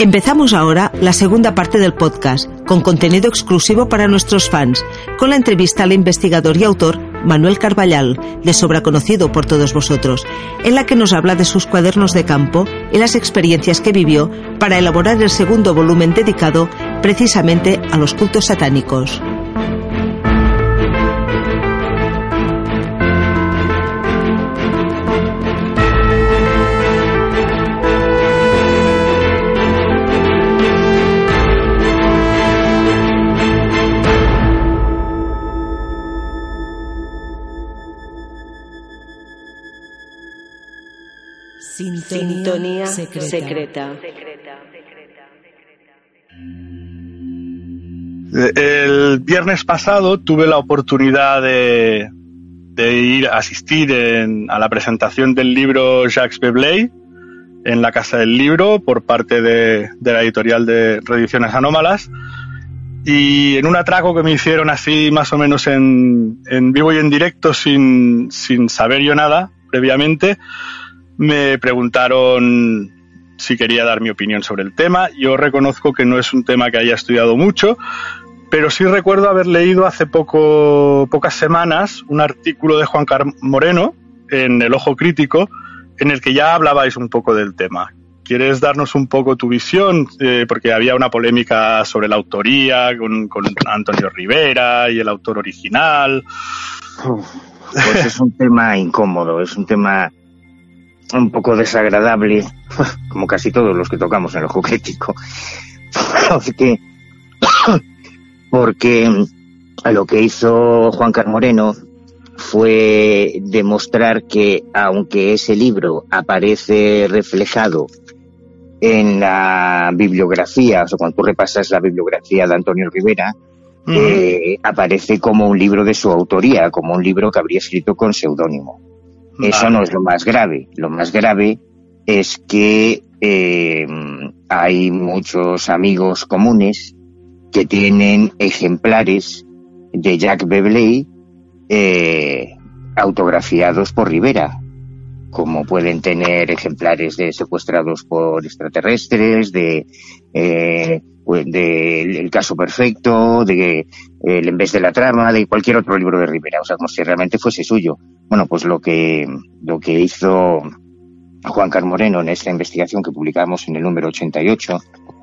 Empezamos ahora la segunda parte del podcast, con contenido exclusivo para nuestros fans, con la entrevista al investigador y autor Manuel Carballal, de sobra conocido por todos vosotros, en la que nos habla de sus cuadernos de campo y las experiencias que vivió para elaborar el segundo volumen dedicado precisamente a los cultos satánicos. Sintonía, secreta. El viernes pasado tuve la oportunidad de, ir a asistir a la presentación del libro Jacques Beblay en la Casa del Libro por parte de, la editorial de Reediciones Anómalas. Y en un atraco que me hicieron así más o menos en, vivo y en directo sin, sin saber yo nada previamente, me preguntaron si quería dar mi opinión sobre el tema. Yo reconozco que no es un tema que haya estudiado mucho, pero sí recuerdo haber leído hace poco, pocas semanas un artículo de Juan Carlos Moreno en El Ojo Crítico en el que ya hablabais un poco del tema. ¿Quieres darnos un poco tu visión? Eh, porque había una polémica sobre la autoría con, con Antonio Rivera y el autor original. Pues es un tema incómodo, es un tema un poco desagradable, como casi todos los que tocamos en el ojo crítico, porque, porque lo que hizo Juan Carlos Moreno fue demostrar que aunque ese libro aparece reflejado en la bibliografía, o sea, cuando tú repasas la bibliografía de Antonio Rivera, eh, aparece como un libro de su autoría, como un libro que habría escrito con seudónimo. Eso no es lo más grave. Lo más grave es que eh, hay muchos amigos comunes que tienen ejemplares de Jack Bebley eh, autografiados por Rivera, como pueden tener ejemplares de secuestrados por extraterrestres, de eh, pues, el caso perfecto, de el en vez de la trama, de cualquier otro libro de Rivera, o sea, como si realmente fuese suyo. Bueno, pues lo que, lo que hizo Juan Carlos Moreno en esta investigación que publicamos en el número 88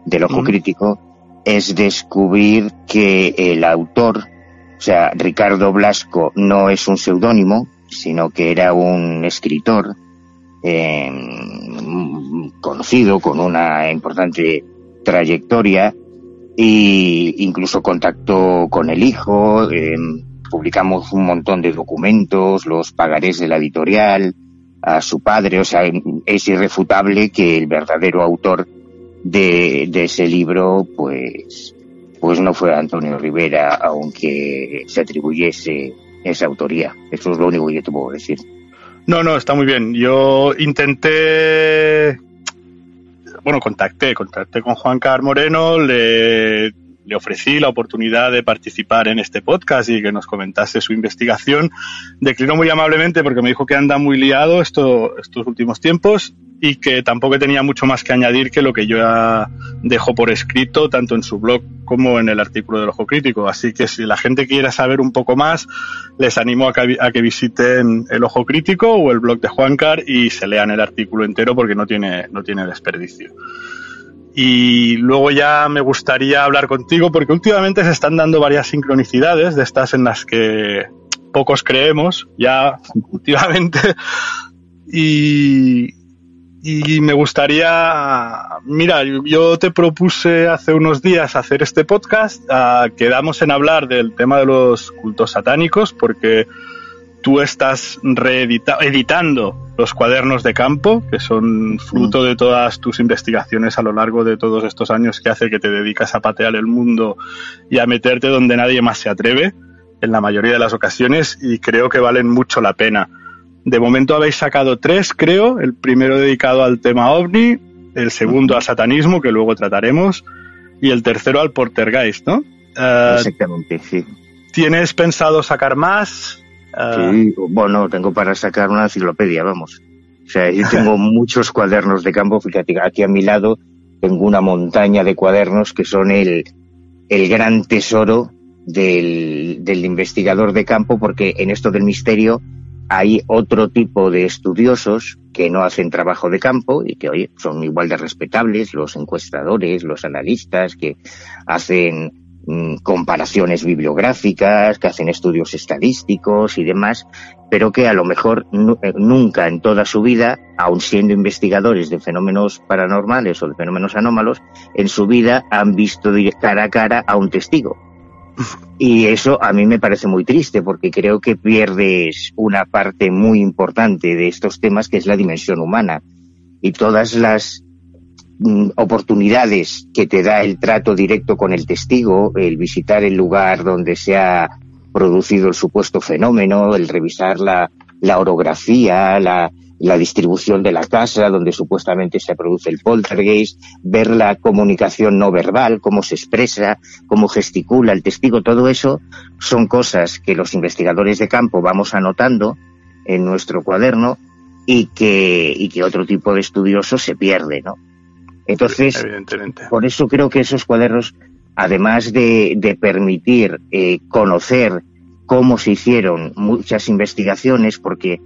del Ojo Crítico es descubrir que el autor, o sea, Ricardo Blasco, no es un seudónimo, sino que era un escritor eh, conocido con una importante trayectoria e incluso contactó con el hijo. Eh, publicamos un montón de documentos, los pagarés de la editorial, a su padre, o sea, es irrefutable que el verdadero autor de, ese libro, pues, pues no fue Antonio Rivera, aunque se atribuyese esa autoría. Eso es lo único que yo te puedo decir. No, no, está muy bien. Yo intenté, bueno, contacté, contacté con Juan Car Moreno, le le ofrecí la oportunidad de participar en este podcast y que nos comentase su investigación. Declinó muy amablemente porque me dijo que anda muy liado esto, estos últimos tiempos y que tampoco tenía mucho más que añadir que lo que yo ya dejo por escrito tanto en su blog como en el artículo del Ojo Crítico. Así que si la gente quiere saber un poco más, les animo a que, a que visiten el Ojo Crítico o el blog de Juancar y se lean el artículo entero porque no tiene, no tiene desperdicio. Y luego ya me gustaría hablar contigo porque últimamente se están dando varias sincronicidades de estas en las que pocos creemos ya últimamente. Y, y me gustaría, mira, yo te propuse hace unos días hacer este podcast, uh, quedamos en hablar del tema de los cultos satánicos porque tú estás reeditando los cuadernos de campo, que son fruto de todas tus investigaciones a lo largo de todos estos años que hace que te dedicas a patear el mundo y a meterte donde nadie más se atreve, en la mayoría de las ocasiones, y creo que valen mucho la pena. De momento habéis sacado tres, creo. El primero dedicado al tema ovni, el segundo al satanismo, que luego trataremos, y el tercero al portergeist, ¿no? Uh, Exactamente, sí. ¿Tienes pensado sacar más? Uh... Sí, bueno, tengo para sacar una enciclopedia, vamos. O sea, yo tengo muchos cuadernos de campo. Fíjate, aquí a mi lado tengo una montaña de cuadernos que son el, el gran tesoro del, del investigador de campo, porque en esto del misterio hay otro tipo de estudiosos que no hacen trabajo de campo y que oye, son igual de respetables, los encuestadores, los analistas que hacen mm, comparaciones bibliográficas, que hacen estudios estadísticos y demás, pero que a lo mejor eh, nunca en toda su vida, aun siendo investigadores de fenómenos paranormales o de fenómenos anómalos, en su vida han visto cara a cara a un testigo y eso a mí me parece muy triste porque creo que pierdes una parte muy importante de estos temas que es la dimensión humana. Y todas las mm, oportunidades que te da el trato directo con el testigo, el visitar el lugar donde se ha producido el supuesto fenómeno, el revisar la, la orografía, la, la distribución de la casa donde supuestamente se produce el poltergeist, ver la comunicación no verbal, cómo se expresa, cómo gesticula el testigo, todo eso son cosas que los investigadores de campo vamos anotando en nuestro cuaderno y que, y que otro tipo de estudioso se pierde, ¿no? Entonces, por eso creo que esos cuadernos, además de, de permitir eh, conocer cómo se hicieron muchas investigaciones, porque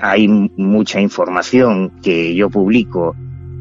hay mucha información que yo publico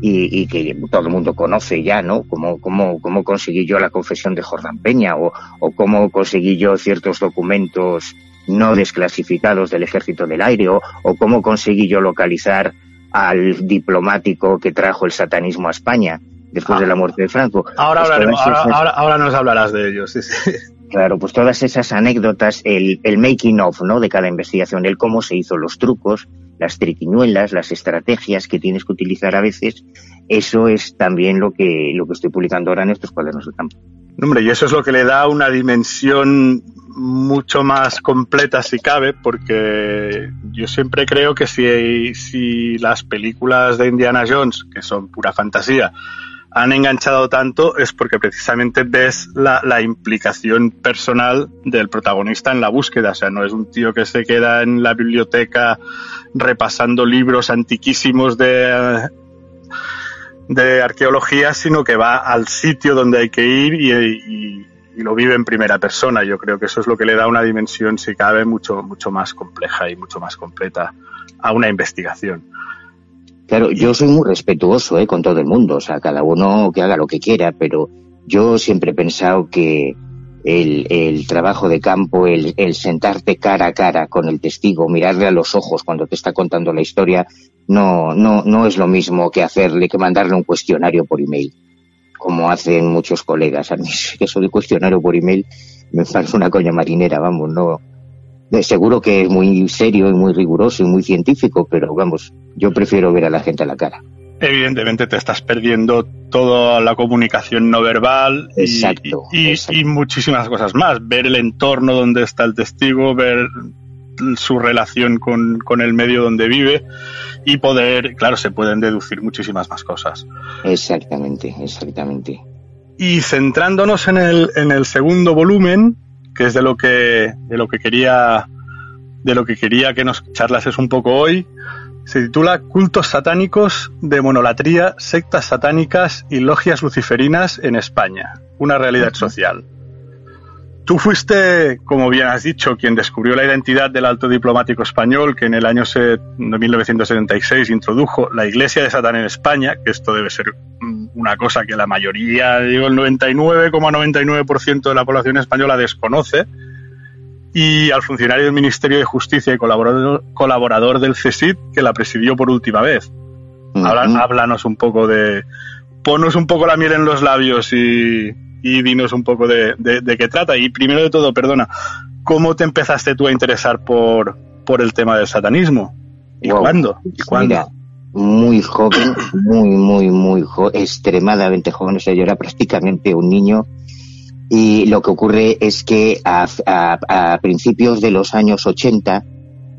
y, que todo el mundo conoce ya, ¿no? Cómo, cómo, cómo conseguí yo la confesión de Jordán Peña o, o cómo conseguí yo ciertos documentos no desclasificados del Ejército del Aire o, o cómo conseguí yo localizar al diplomático que trajo el satanismo a España después de la muerte de Franco. Ahora, pues hablaremos, ahora, ahora, nos hablarás de ellos. Sí, sí. Claro, pues todas esas anécdotas, el, el, making of, ¿no? De cada investigación, el cómo se hizo los trucos, las triquiñuelas, las estrategias que tienes que utilizar a veces, eso es también lo que, lo que estoy publicando ahora en estos cuadernos de campo. Hombre, y eso es lo que le da una dimensión mucho más completa si cabe, porque yo siempre creo que si, si las películas de Indiana Jones, que son pura fantasía, han enganchado tanto es porque precisamente ves la, implicación personal del protagonista en la búsqueda. O sea, no es un tío que se queda en la biblioteca repasando libros antiquísimos de, de arqueología, sino que va al sitio donde hay que ir y, y, y, lo vive en primera persona. Yo creo que eso es lo que le da una dimensión, si cabe, mucho, mucho más compleja y mucho más completa a una investigación. Claro, yo soy muy respetuoso ¿eh? con todo el mundo, o sea, cada uno que haga lo que quiera, pero yo siempre he pensado que el, el trabajo de campo, el, el, sentarte cara a cara con el testigo, mirarle a los ojos cuando te está contando la historia, no, no, no es lo mismo que hacerle, que mandarle un cuestionario por email, como hacen muchos colegas. A mí eso de cuestionario por email me parece una coña marinera, vamos, no, seguro que es muy serio y muy riguroso y muy científico, pero vamos, yo prefiero ver a la gente a la cara. Evidentemente te estás perdiendo toda la comunicación no verbal y, exacto, y, exacto. y, muchísimas cosas más. Ver el entorno donde está el testigo, ver su relación con, con, el medio donde vive y poder, claro, se pueden deducir muchísimas más cosas. Exactamente, exactamente. Y centrándonos en el, en el segundo volumen, que es de lo que, de lo que quería, de lo que quería que nos charlases un poco hoy. Se titula Cultos satánicos, demonolatría, sectas satánicas y logias luciferinas en España, una realidad social. Tú fuiste, como bien has dicho, quien descubrió la identidad del alto diplomático español que en el año 1976 introdujo la Iglesia de Satán en España, que esto debe ser una cosa que la mayoría, digo el 99,99% ,99 de la población española desconoce, y al funcionario del Ministerio de Justicia y colaborador, colaborador del CSID que la presidió por última vez. háblanos un poco de... Ponos un poco la miel en los labios y, dinos un poco de, qué trata. Y primero de todo, perdona, ¿cómo te empezaste tú a interesar por, por el tema del satanismo? ¿Y cuándo? ¿Y cuándo? muy joven, muy, muy, muy joven, extremadamente joven, o sea, yo era prácticamente un niño. Y lo que ocurre es que a, a, principios de los años 80,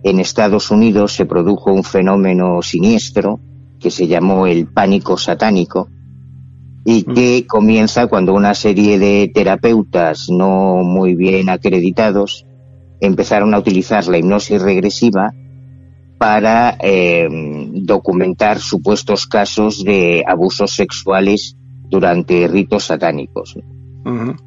en Estados Unidos se produjo un fenómeno siniestro que se llamó el pánico satánico y que comienza cuando una serie de terapeutas no muy bien acreditados empezaron a utilizar la hipnosis regresiva para eh, documentar supuestos casos de abusos sexuales durante ritos satánicos.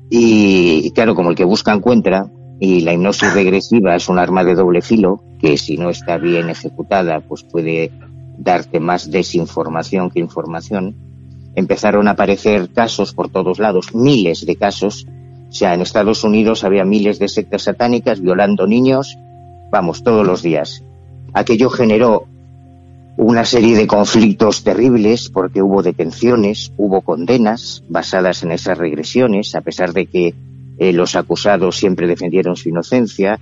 Y claro, como el que busca encuentra, y la hipnosis regresiva es un arma de doble filo, que si no está bien ejecutada, pues puede darte más desinformación que información, empezaron a aparecer casos por todos lados, miles de casos. O sea, en Estados Unidos había miles de sectas satánicas violando niños, vamos, todos los días. Aquello generó una serie de conflictos terribles porque hubo detenciones, hubo condenas basadas en esas regresiones, a pesar de que eh, los acusados siempre defendieron su inocencia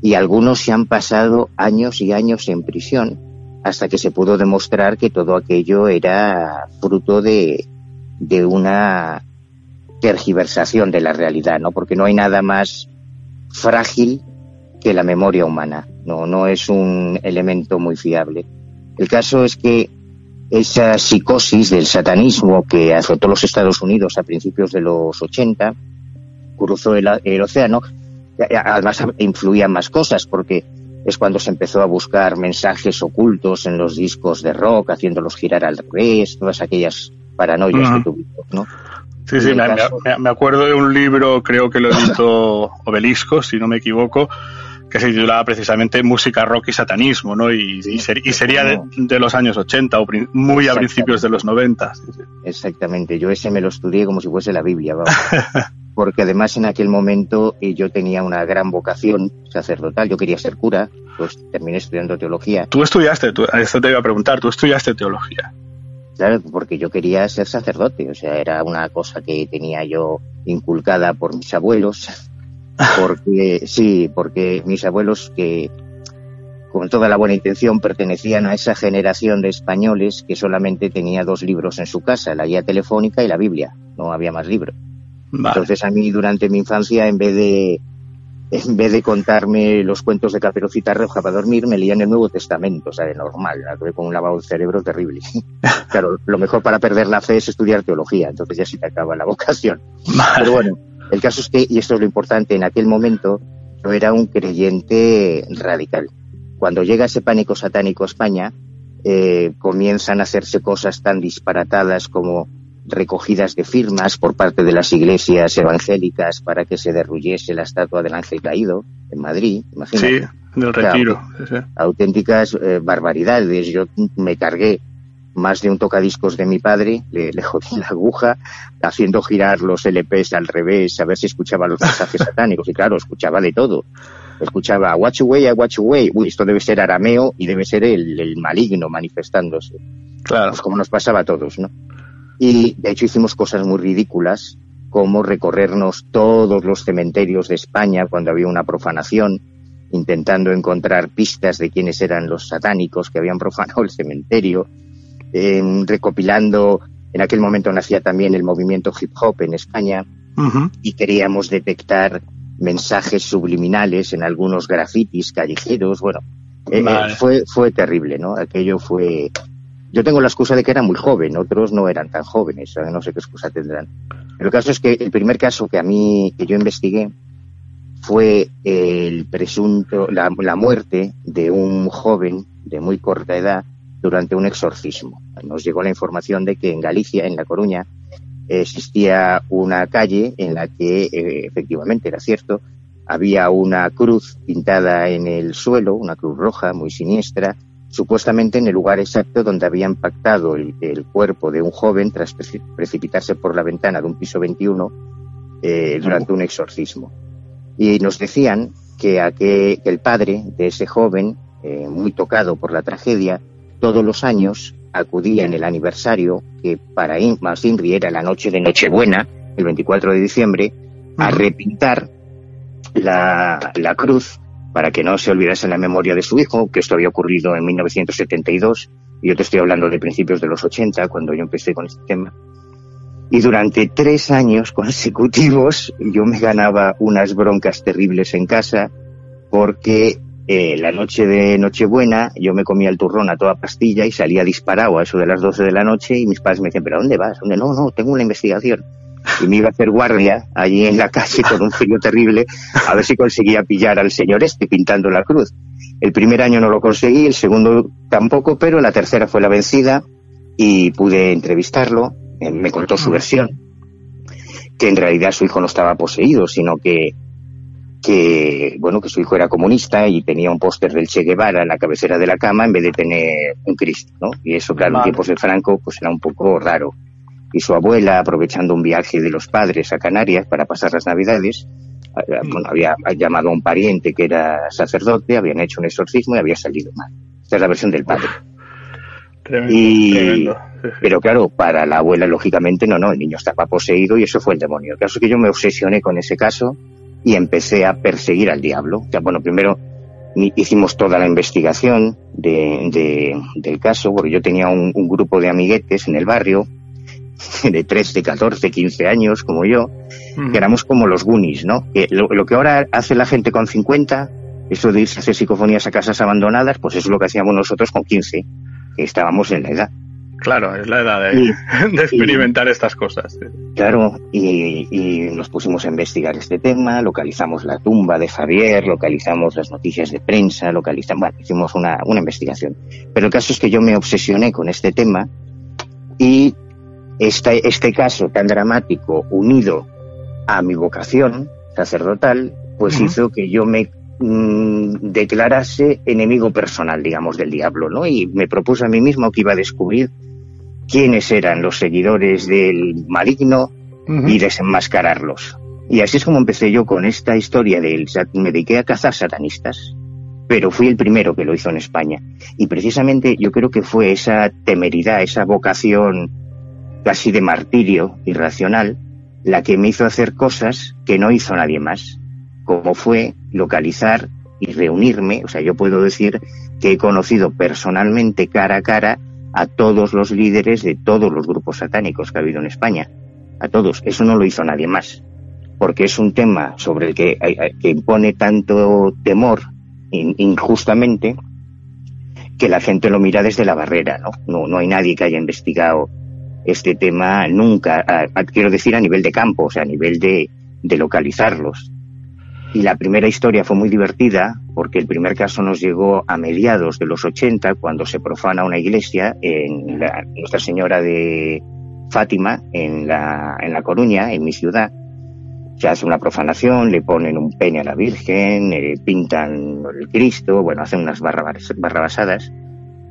y algunos se han pasado años y años en prisión hasta que se pudo demostrar que todo aquello era fruto de, de una tergiversación de la realidad, ¿no? Porque no hay nada más frágil que la memoria humana. No, no es un elemento muy fiable. El caso es que esa psicosis del satanismo que azotó los Estados Unidos a principios de los 80 cruzó el, océano. Además, influían más cosas porque es cuando se empezó a buscar mensajes ocultos en los discos de rock, haciéndolos girar al revés, todas aquellas paranoias que tuvimos, ¿no? Sí, sí, me, acuerdo de un libro, creo que lo editó Obelisco, si no me equivoco, que se titulaba precisamente Música, Rock y Satanismo, ¿no? Y, y, sería de, los años 80 o muy a principios de los 90. Exactamente, yo ese me lo estudié como si fuese la Biblia, vamos. porque además en aquel momento eh, yo tenía una gran vocación sacerdotal, yo quería ser cura, pues terminé estudiando teología. Tú estudiaste, tú, esto te iba a preguntar, tú estudiaste teología. Claro, porque yo quería ser sacerdote, o sea, era una cosa que tenía yo inculcada por mis abuelos, porque sí, porque mis abuelos que con toda la buena intención pertenecían a esa generación de españoles que solamente tenía dos libros en su casa, la guía telefónica y la Biblia, no había más libros. Entonces a mí durante mi infancia en vez de en vez de contarme los cuentos de Caperucita Roja para dormir, me leían el Nuevo Testamento, o sea, de normal, con un lavado de cerebro terrible. claro, lo mejor para perder la fe es estudiar teología, entonces ya se te acaba la vocación. Pero bueno, el caso es que, y esto es lo importante, en aquel momento yo era un creyente radical. Cuando llega ese pánico satánico a España, eh, comienzan a hacerse cosas tan disparatadas como recogidas de firmas por parte de las iglesias evangélicas para que se derruyese la estatua del ángel caído en Madrid, imagínate. Sí, del retiro. auténticas eh, barbaridades. Yo me cargué más de un tocadiscos de mi padre, le, le jodí la aguja, haciendo girar los LPs al revés, a ver si escuchaba los mensajes satánicos. Y claro, escuchaba de todo. Escuchaba watch away, watch away. Uy, esto debe ser arameo y debe ser el, maligno manifestándose. Claro. Pues como nos pasaba a todos, ¿no? Y de hecho hicimos cosas muy ridículas, como recorrernos todos los cementerios de España cuando había una profanación, intentando encontrar pistas de quiénes eran los satánicos que habían profanado el cementerio, recopilando, en aquel momento nacía también el movimiento hip hop en España, y queríamos detectar mensajes subliminales en algunos grafitis callejeros, bueno, eh, eh, fue, fue terrible, ¿no? Aquello fue, yo tengo la excusa de que era muy joven, otros no eran tan jóvenes, no sé qué excusa tendrán. El caso es que el primer caso que a mí, que yo investigué, fue el presunto, la, muerte de un joven de muy corta edad durante un exorcismo. Nos llegó la información de que en Galicia, en La Coruña, existía una calle en la que eh, efectivamente era cierto, había una cruz pintada en el suelo, una cruz roja muy siniestra, supuestamente en el lugar exacto donde había impactado el, cuerpo de un joven tras precipitarse por la ventana de un piso 21 eh, durante un exorcismo. Y nos decían que, el padre de ese joven, eh, muy tocado por la tragedia, todos los años acudía en el aniversario, que para Inri era la noche de Nochebuena, el 24 de diciembre, a repintar la, la cruz para que no se olvidase la memoria de su hijo, que esto había ocurrido en 1972, y yo te estoy hablando de principios de los 80, cuando yo empecé con este tema. Y durante tres años consecutivos yo me ganaba unas broncas terribles en casa porque eh, la noche de Nochebuena yo me comía el turrón a toda pastilla y salía disparado a eso de las 12 de la noche y mis padres me decían, ¿pero dónde vas? No, no, tengo una investigación. Y me iba a hacer guardia allí en la calle con un frío terrible a ver si conseguía pillar al señor este pintando la cruz. El primer año no lo conseguí, el segundo tampoco, pero la tercera fue la vencida y pude entrevistarlo me contó su versión, que en realidad su hijo no estaba poseído, sino que, que, bueno, que su hijo era comunista y tenía un póster del Che Guevara en la cabecera de la cama en vez de tener un Cristo, ¿no? Y eso, claro, en tiempos de Franco, pues era un poco raro. Y su abuela, aprovechando un viaje de los padres a Canarias para pasar las Navidades, bueno, había llamado a un pariente que era sacerdote, habían hecho un exorcismo y había salido mal. Esta es la versión del padre. y, Pero claro, para la abuela, lógicamente, no, no, el niño estaba poseído y eso fue el demonio. El caso es que yo me obsesioné con ese caso y empecé a perseguir al diablo. O sea, bueno, primero hicimos toda la investigación de, del caso, porque yo tenía un, grupo de amiguetes en el barrio, de 13, 14, 15 años, como yo, que éramos como los Goonies, ¿no? Que lo, lo, que ahora hace la gente con 50, eso de irse a hacer psicofonías a casas abandonadas, pues eso es lo que hacíamos nosotros con 15 estábamos en la edad. Claro, es la edad de, experimentar estas cosas. Claro, y, nos pusimos a investigar este tema, localizamos la tumba de Javier, localizamos las noticias de prensa, localizamos, bueno, hicimos una, una investigación. Pero el caso es que yo me obsesioné con este tema y este, este caso tan dramático unido a mi vocación sacerdotal, pues hizo que yo me Mm, declarase enemigo personal, digamos, del diablo, ¿no? Y me propuse a mí mismo que iba a descubrir quiénes eran los seguidores del maligno y desenmascararlos. Y así es como empecé yo con esta historia del... Me dediqué a cazar satanistas, pero fui el primero que lo hizo en España. Y precisamente yo creo que fue esa temeridad, esa vocación casi de martirio irracional, la que me hizo hacer cosas que no hizo nadie más como fue localizar y reunirme, o sea, yo puedo decir que he conocido personalmente cara a cara a todos los líderes de todos los grupos satánicos que ha habido en España, a todos. Eso no lo hizo nadie más, porque es un tema sobre el que, impone tanto temor injustamente que la gente lo mira desde la barrera. No, no hay nadie que haya investigado este tema nunca, quiero decir a nivel de campo, o sea, a nivel de, de localizarlos. Y la primera historia fue muy divertida porque el primer caso nos llegó a mediados de los 80 cuando se profana una iglesia en Nuestra Señora de Fátima en la, en la Coruña, en mi ciudad. Se hace una profanación, le ponen un pene a la Virgen, eh, pintan el Cristo, bueno, hacen unas barrabasadas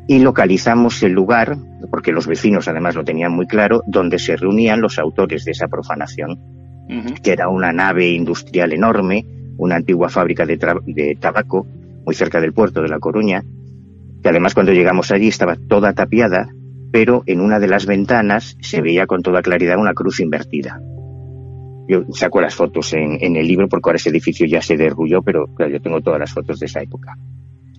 y localizamos el lugar, porque los vecinos además lo tenían muy claro, donde se reunían los autores de esa profanación, que era una nave industrial enorme una antigua fábrica de, tabaco muy cerca del puerto de La Coruña, que además cuando llegamos allí estaba toda tapiada, pero en una de las ventanas se veía con toda claridad una cruz invertida. Yo saco las fotos en, el libro porque ahora ese edificio ya se derrulló, pero yo tengo todas las fotos de esa época.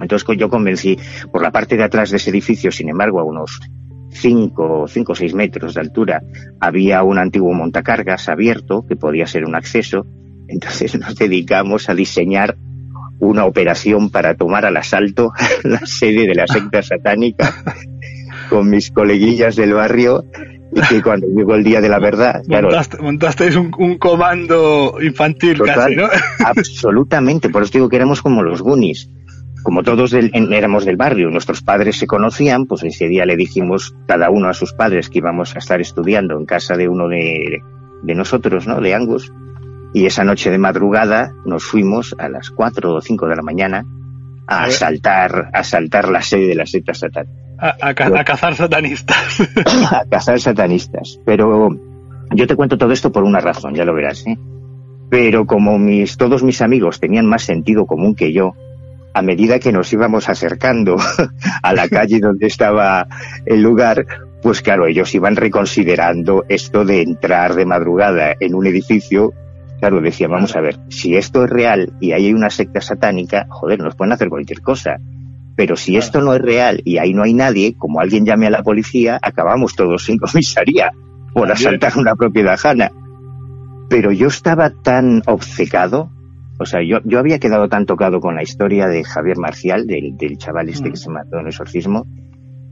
Entonces yo convencí, por la parte de atrás de ese edificio, sin embargo, a unos 5 o 6 metros de altura, había un antiguo montacargas abierto que podía ser un acceso entonces nos dedicamos a diseñar una operación para tomar al asalto la sede de la secta satánica con mis coleguillas del barrio y que cuando llegó el día de la verdad, claro, montasteis un, comando infantil casi, ¿no? Absolutamente, por eso digo que éramos como los Goonies. Como todos éramos del barrio, nuestros padres se conocían, pues ese día le dijimos cada uno a sus padres que íbamos a estar estudiando en casa de uno de, de nosotros, ¿no? De Angus y esa noche de madrugada nos fuimos a las 4 o 5 de la mañana a, asaltar, a asaltar la sede de la secta satánica. A, cazar satanistas. a cazar satanistas. Pero yo te cuento todo esto por una razón, ya lo verás. ¿eh? Pero como mis, todos mis amigos tenían más sentido común que yo, a medida que nos íbamos acercando a la calle donde estaba el lugar, pues claro, ellos iban reconsiderando esto de entrar de madrugada en un edificio. Claro, decía, vamos a ver, si esto es real y ahí hay una secta satánica, joder, nos pueden hacer cualquier cosa. Pero si esto no es real y ahí no hay nadie, como alguien llame a la policía, acabamos todos en comisaría por asaltar una propiedad ajana. Pero yo estaba tan obcecado, o sea, yo, yo había quedado tan tocado con la historia de Javier Marcial, del, del chaval este que mm. se mató en el exorcismo,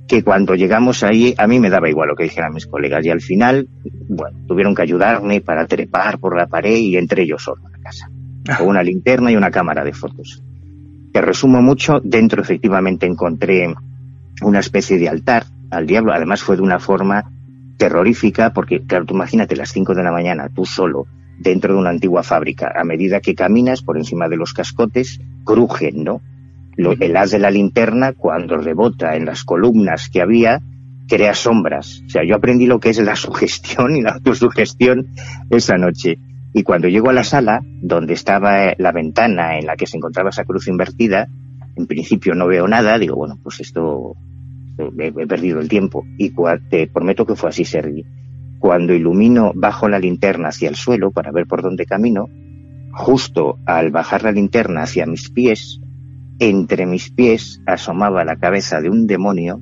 que cuando llegamos ahí a mí me daba igual lo que dijeran mis colegas y al final, bueno, tuvieron que ayudarme para trepar por la pared y entre ellos solo a la casa, con una linterna y una cámara de fotos. Te resumo mucho, dentro efectivamente encontré una especie de altar al diablo, además fue de una forma terrorífica porque, claro, tú imagínate las 5 de la mañana, tú solo, dentro de una antigua fábrica, a medida que caminas por encima de los cascotes, crujen, ¿no? el haz de la linterna, cuando rebota en las columnas que había, crea sombras. O sea, yo aprendí lo que es la sugestión y la autosugestión esa noche. Y cuando llego a la sala, donde estaba la ventana en la que se encontraba esa cruz invertida, en principio no veo nada, digo, bueno, pues esto, he, perdido el tiempo. Y te prometo que fue así, Sergi. Cuando ilumino, bajo la linterna hacia el suelo para ver por dónde camino, justo al bajar la linterna hacia mis pies, entre mis pies asomaba la cabeza de un demonio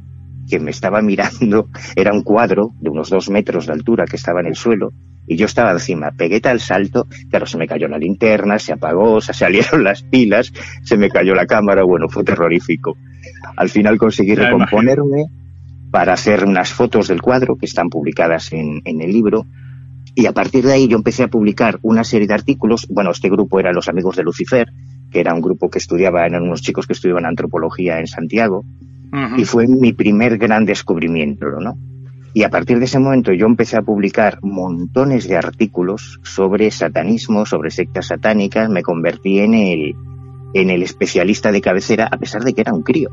que me estaba mirando, era un cuadro de unos dos metros de altura que estaba en el suelo, y yo estaba encima, pegué tal salto, claro, se me cayó la linterna, se apagó, se salieron las pilas, se me cayó la cámara, bueno, fue terrorífico. Al final conseguí recomponerme para hacer unas fotos del cuadro que están publicadas en, en el libro, y a partir de ahí yo empecé a publicar una serie de artículos, bueno, este grupo era Los Amigos de Lucifer, que era un grupo que estudiaba, eran unos chicos que estudiaban antropología en Santiago, y fue mi primer gran descubrimiento, ¿no? Y a partir de ese momento yo empecé a publicar montones de artículos sobre satanismo, sobre sectas satánicas, me convertí en el, en el especialista de cabecera, a pesar de que era un crío.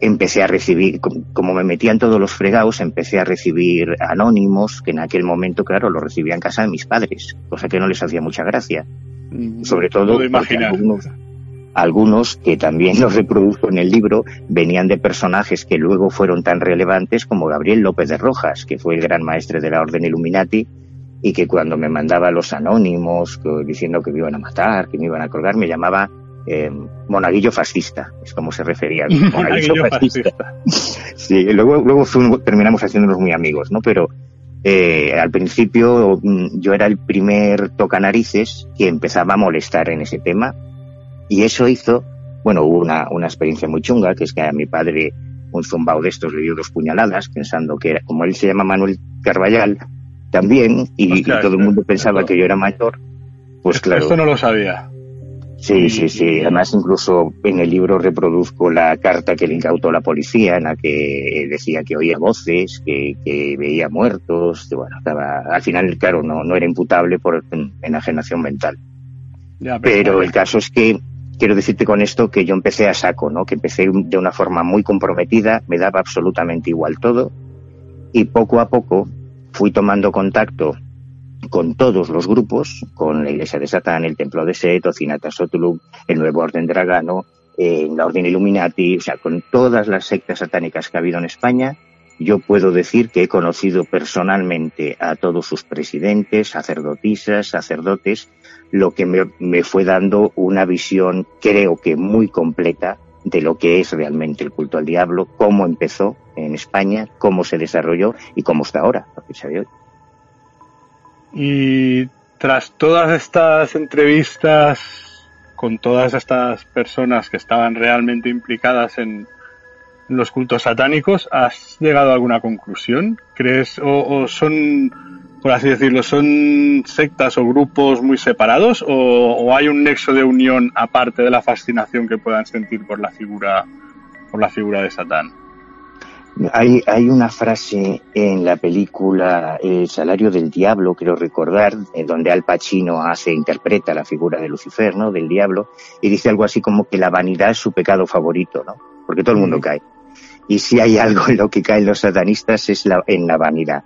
Empecé a recibir, como me metía en todos los fregados, empecé a recibir anónimos, que en aquel momento, claro, lo recibía en casa de mis padres, cosa que no les hacía mucha gracia. Mm, sobre todo algunos, algunos que también los reproduzco en el libro venían de personajes que luego fueron tan relevantes como Gabriel López de Rojas, que fue el gran maestre de la Orden Illuminati y que cuando me mandaba los anónimos diciendo que me iban a matar, que me iban a colgar, me llamaba eh, monaguillo fascista, es como se refería. Monaguillo, fascista. sí, luego, luego terminamos haciéndonos muy amigos, ¿no? Pero eh, al principio mm, yo era el primer tocanarices que empezaba a molestar en ese tema y eso hizo, bueno, hubo una, una experiencia muy chunga, que es que a mi padre un zumbao de estos le dio dos puñaladas pensando que era, como él se llama Manuel Carballal también y, todo el mundo pensaba que yo era mayor, pues claro. Esto no lo sabía. Sí, sí, sí. Además, incluso en el libro reproduzco la carta que le incautó la policía, en la que decía que oía voces, que, veía muertos. bueno, estaba, al final, claro, no, no era imputable por enajenación mental. pero, el caso es que quiero decirte con esto que yo empecé a saco, ¿no? Que empecé de una forma muy comprometida, me daba absolutamente igual todo, y poco a poco fui tomando contacto con todos los grupos, con la Iglesia de Satán, el Templo de Set, Ocinata Sotulum, el Nuevo Orden Dragano, eh, la Orden Illuminati, o sea, con todas las sectas satánicas que ha habido en España, yo puedo decir que he conocido personalmente a todos sus presidentes, sacerdotisas, sacerdotes, lo que me, me fue dando una visión, creo que muy completa, de lo que es realmente el culto al diablo, cómo empezó en España, cómo se desarrolló y cómo está ahora, lo que se hoy. Y tras todas estas entrevistas con todas estas personas que estaban realmente implicadas en los cultos satánicos, ¿has llegado a alguna conclusión? ¿Crees o, son, por así decirlo, son sectas o grupos muy separados o, o, hay un nexo de unión aparte de la fascinación que puedan sentir por la figura por la figura de Satán? Hay, hay una frase en la película El salario del diablo, quiero recordar, en donde Al Pacino hace, interpreta la figura de Lucifer, ¿no? Del diablo, y dice algo así como que la vanidad es su pecado favorito, ¿no? Porque todo el mundo cae. Y si hay algo en lo que caen los satanistas es la, en la vanidad.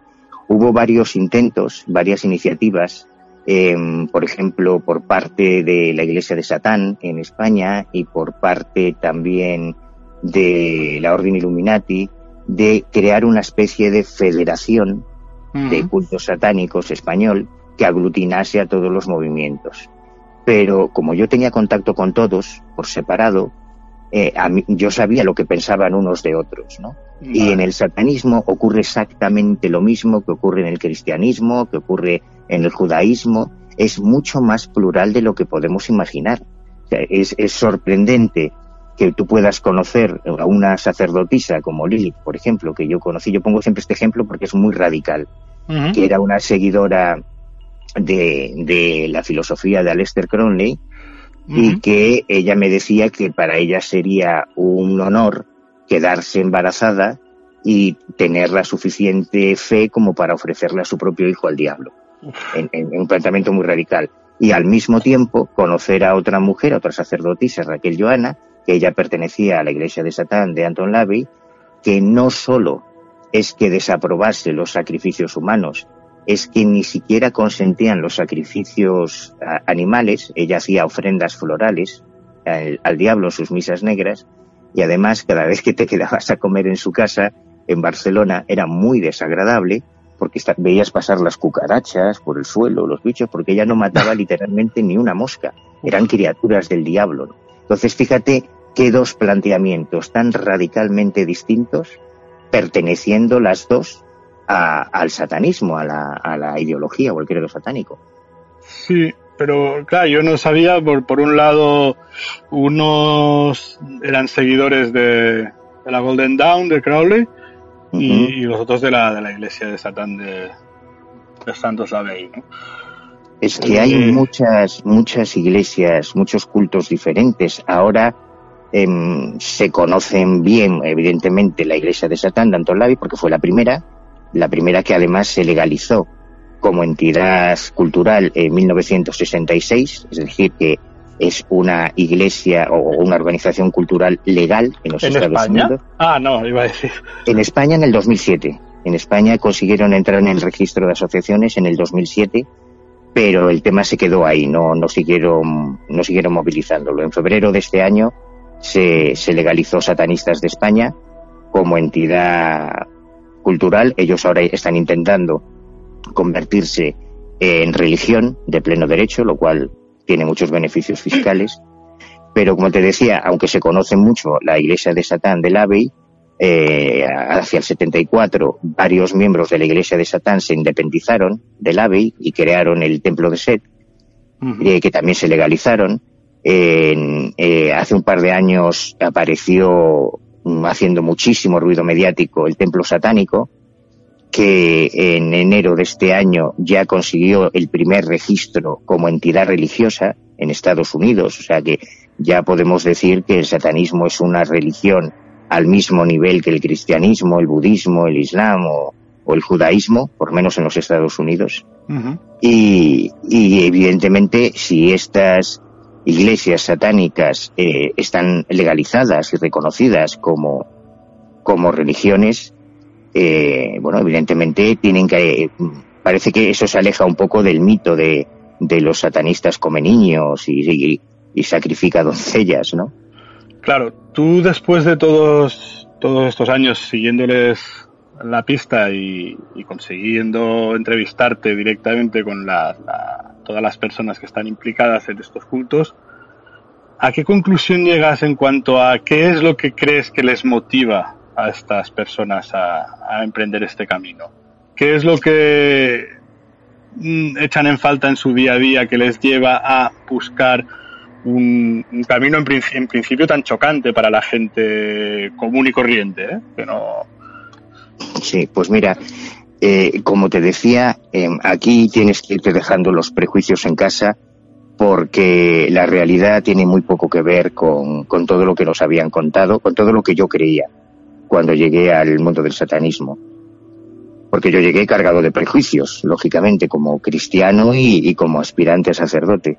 Hubo varios intentos, varias iniciativas em, por ejemplo, por parte de la Iglesia de Satán en España y por parte también de la Orden Illuminati, de crear una especie de federación de cultos satánicos español que aglutinase a todos los movimientos. Pero como yo tenía contacto con todos por separado, eh, yo sabía lo que pensaban unos de otros, ¿no? Y en el satanismo ocurre exactamente lo mismo que ocurre en el cristianismo, que ocurre en el judaísmo. Es mucho más plural de lo que podemos imaginar. es, es sorprendente que tú puedas conocer a una sacerdotisa como Lilith, por ejemplo, que yo conocí, yo pongo siempre este ejemplo porque es muy radical, que era una seguidora de, de, la filosofía de Aleister Crowley y que ella me decía que para ella sería un honor quedarse embarazada y tener la suficiente fe como para ofrecerle a su propio hijo al diablo, en, en, un planteamiento muy radical. Y al mismo tiempo conocer a otra mujer, a otra sacerdotisa, Raquel Joana, que ella pertenecía a la iglesia de Satán de Anton Lavey, que no solo es que desaprobase los sacrificios humanos, es que ni siquiera consentían los sacrificios animales, ella hacía ofrendas florales al, diablo en sus misas negras, y además cada vez que te quedabas a comer en su casa, en Barcelona, era muy desagradable, porque veías pasar las cucarachas por el suelo, los bichos, porque ella no mataba literalmente ni una mosca, eran criaturas del diablo. Entonces, fíjate qué dos planteamientos tan radicalmente distintos, perteneciendo las dos al satanismo, a la, a la ideología o el credo satánico. Sí, pero claro, yo no sabía, por, por un lado, unos eran seguidores de, la Golden Dawn de Crowley y, los otros de la, de la iglesia de Satán de, de Santos Abbey, ¿no? Es que hay muchas, muchas iglesias, muchos cultos diferentes. Ahora em, se conocen bien, evidentemente, la iglesia de Satán de Antolavi, porque fue la primera, la primera que además se legalizó como entidad cultural en 1966, es decir, que es una iglesia o una organización cultural legal en los Estados España? Unidos. Ah, no, iba a decir. En España en el 2007. En España consiguieron entrar en el registro de asociaciones en el 2007 pero el tema se quedó ahí, no, no, siguieron, no siguieron movilizándolo. En febrero de este año se, se legalizó Satanistas de España como entidad cultural. Ellos ahora están intentando convertirse en religión de pleno derecho, lo cual tiene muchos beneficios fiscales. Pero como te decía, aunque se conoce mucho la iglesia de Satán del Abbey, eh, hacia el 74, varios miembros de la iglesia de Satán se independizaron del Abbey y crearon el templo de Set, eh, que también se legalizaron. Eh, hace un par de años apareció mm, haciendo muchísimo ruido mediático el templo satánico, que en enero de este año ya consiguió el primer registro como entidad religiosa en Estados Unidos. O sea que ya podemos decir que el satanismo es una religión al mismo nivel que el cristianismo, el budismo, el islam o, el judaísmo, por menos en los Estados Unidos. y, evidentemente, si estas iglesias satánicas eh, están legalizadas y reconocidas como, como religiones, eh, bueno, evidentemente tienen que, parece que eso se aleja un poco del mito de, de los satanistas come niños y, y, y sacrifica doncellas, ¿no? Claro, tú después de todos, todos estos años siguiéndoles la pista y, consiguiendo entrevistarte directamente con todas las personas que están implicadas en estos cultos, ¿a qué conclusión llegas en cuanto a qué es lo que crees que les motiva a estas personas a, a emprender este camino? ¿Qué es lo que mm, echan en falta en su día a día que les lleva a buscar un, camino en, principio tan chocante para la gente común y corriente, ¿eh? Que no... Sí, pues mira, eh, como te decía, em, aquí tienes que irte dejando los prejuicios en casa porque la realidad tiene muy poco que ver con, con todo lo que nos habían contado, con todo lo que yo creía cuando llegué al mundo del satanismo porque yo llegué cargado de prejuicios, lógicamente, como cristiano y, y, como aspirante a sacerdote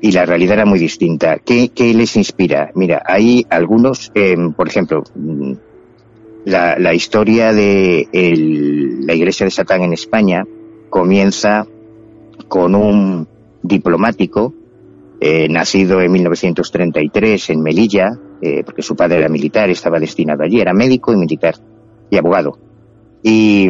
y la realidad era muy distinta. ¿Qué, les inspira? Mira, hay algunos, em, por ejemplo, mm, la, historia de la iglesia de Satán en España comienza con un diplomático eh, nacido en 1933 en Melilla, eh, porque su padre era militar, estaba destinado allí, era médico y militar y abogado. Y,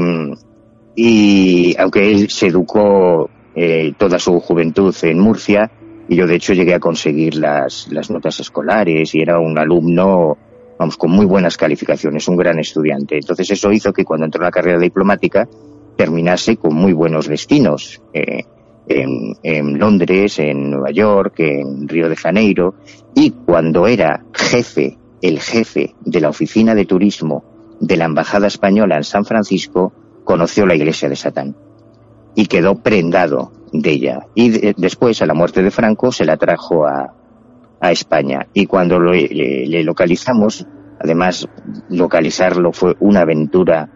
aunque él se educó eh, toda su juventud en Murcia, y yo de hecho llegué a conseguir las, las notas escolares y era un alumno, vamos, con muy buenas calificaciones, un gran estudiante. Entonces eso hizo que cuando entró en la carrera diplomática terminase con muy buenos destinos. Eh, en, en, Londres, en Nueva York, en Río de Janeiro, y cuando era jefe, el jefe de la oficina de turismo de la Embajada Española en San Francisco, conoció la iglesia de Satán y quedó prendado de ella. Y después, a la muerte de Franco, se la trajo a, a España. Y cuando lo, le, le localizamos, además, localizarlo fue una aventura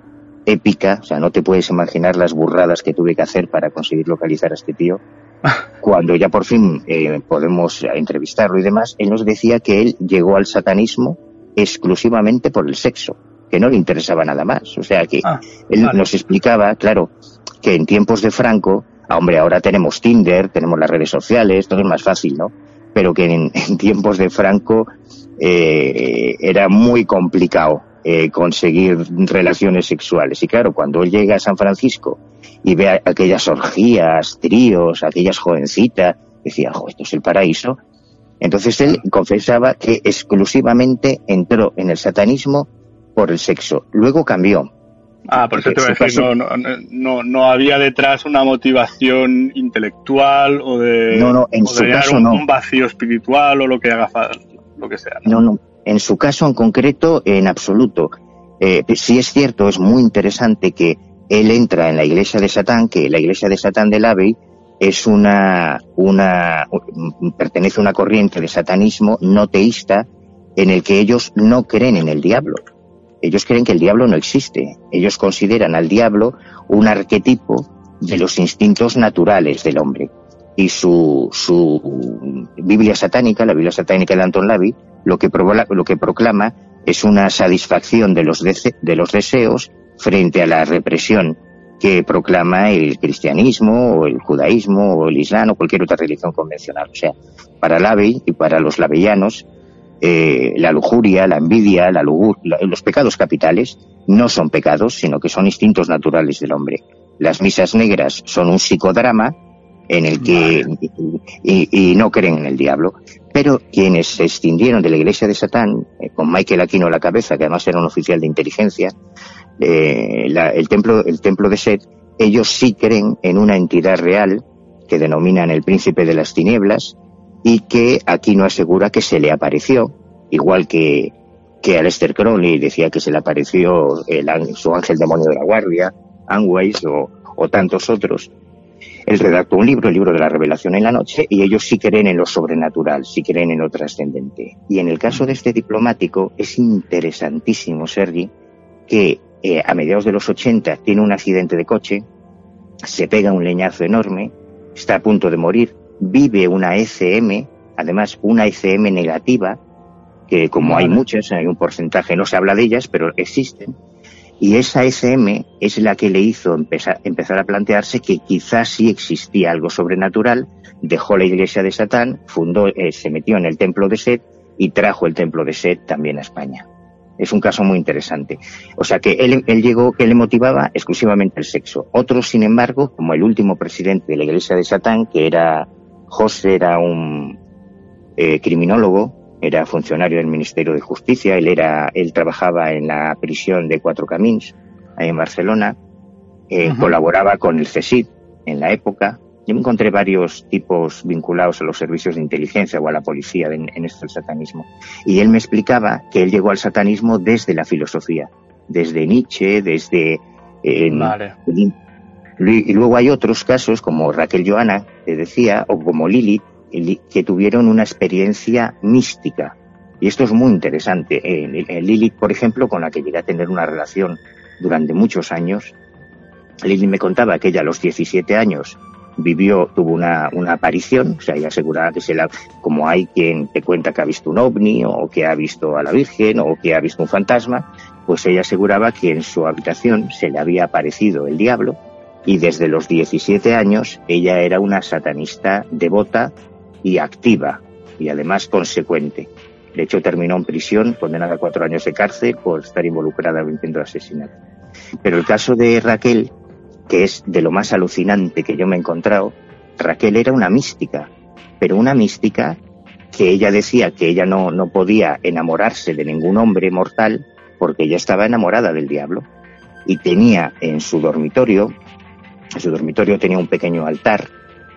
épica, o sea, no te puedes imaginar las burradas que tuve que hacer para conseguir localizar a este tío. Cuando ya por fin eh, podemos entrevistarlo y demás, él nos decía que él llegó al satanismo exclusivamente por el sexo, que no le interesaba nada más. O sea, que Ah, él vale. nos explicaba, claro, que en tiempos de Franco, hombre, ahora tenemos Tinder, tenemos las redes sociales, todo es más fácil, ¿no? Pero que en, tiempos de Franco eh, era muy complicado eh, conseguir relaciones sexuales. Y claro, cuando él llega a San Francisco y ve aquellas orgías, tríos, aquellas jovencitas, decía, "Jo, esto es el paraíso. Entonces él confesaba que exclusivamente entró en el satanismo por el sexo. Luego cambió. Ah, por eso te voy a decir, no, no, no, no había detrás una motivación intelectual o de, No, no, en su caso un, no. un vacío espiritual o lo que haga lo que sea. ¿no? No, no. En su caso en concreto, en absoluto. Eh, sí es cierto, es muy interesante que él entra en la iglesia de Satán, que la iglesia de Satán del Abbey es una, una, pertenece a una corriente de satanismo no teísta en el que ellos no creen en el diablo. Ellos creen que el diablo no existe. Ellos consideran al diablo un arquetipo de los instintos naturales del hombre. Y su, su Biblia satánica, la Biblia satánica de Anton Lavey, lo que, provola- lo que proclama es una satisfacción de los, de los deseos frente a la represión que proclama el cristianismo o el judaísmo o el islam o cualquier otra religión convencional. O sea, para Lavey y para los lavellanos, eh, la lujuria, la envidia, la lugur- la- los pecados capitales no son pecados, sino que son instintos naturales del hombre. Las misas negras son un psicodrama en el que y, y no creen en el diablo. Pero quienes se extendieron de la iglesia de Satán, eh, con Michael Aquino a la cabeza, que además era un oficial de inteligencia, eh, la- el, templo, el templo de Set, ellos sí creen en una entidad real que denominan el príncipe de las tinieblas y que Aquino asegura que se le apareció, igual que, que a Lester Crowley decía que se le apareció el, su ángel demonio de la guardia, Anways o, o tantos otros. Él redactó un libro, el libro de la revelación en la noche, y ellos sí creen en lo sobrenatural, sí creen en lo trascendente. Y en el caso de este diplomático es interesantísimo, Sergi, que eh, a mediados de los 80 tiene un accidente de coche, se pega un leñazo enorme, está a punto de morir, vive una ECM, además una ECM negativa, que como hay muchas, hay un porcentaje, no se habla de ellas, pero existen, y esa SM es la que le hizo empezar, empezar a plantearse que quizás sí existía algo sobrenatural, dejó la iglesia de Satán, fundó, eh, se metió en el templo de Set y trajo el templo de Set también a España. Es un caso muy interesante. O sea que él, él llegó, que le motivaba exclusivamente el sexo. Otros, sin embargo, como el último presidente de la iglesia de Satán, que era José, era un eh, criminólogo, era funcionario del Ministerio de Justicia, él era, él trabajaba en la prisión de Cuatro Camins, ahí en Barcelona, eh, colaboraba con el CSID en la época. Yo me encontré varios tipos vinculados a los servicios de inteligencia o a la policía en, en esto del satanismo. Y él me explicaba que él llegó al satanismo desde la filosofía, desde Nietzsche, desde... eh, Vale. Y luego hay otros casos, como Raquel Joana, te decía, o como Lili, Li- que tuvieron una experiencia mística. Y esto es muy interesante. Eh, eh, Lili, por ejemplo, con la que llegué a tener una relación durante muchos años, Lili me contaba que ella a los 17 años vivió, tuvo una, una aparición, o sea, ella aseguraba que se la, como hay quien te cuenta que ha visto un ovni, o que ha visto a la Virgen, o que ha visto un fantasma, pues ella aseguraba que en su habitación se le había aparecido el diablo, Y desde los 17 años ella era una satanista devota y activa y además consecuente. De hecho, terminó en prisión, condenada a cuatro años de cárcel por estar involucrada en un intento asesinato. Pero el caso de Raquel, que es de lo más alucinante que yo me he encontrado, Raquel era una mística, pero una mística que ella decía que ella no, no podía enamorarse de ningún hombre mortal porque ella estaba enamorada del diablo y tenía en su dormitorio, en su dormitorio tenía un pequeño altar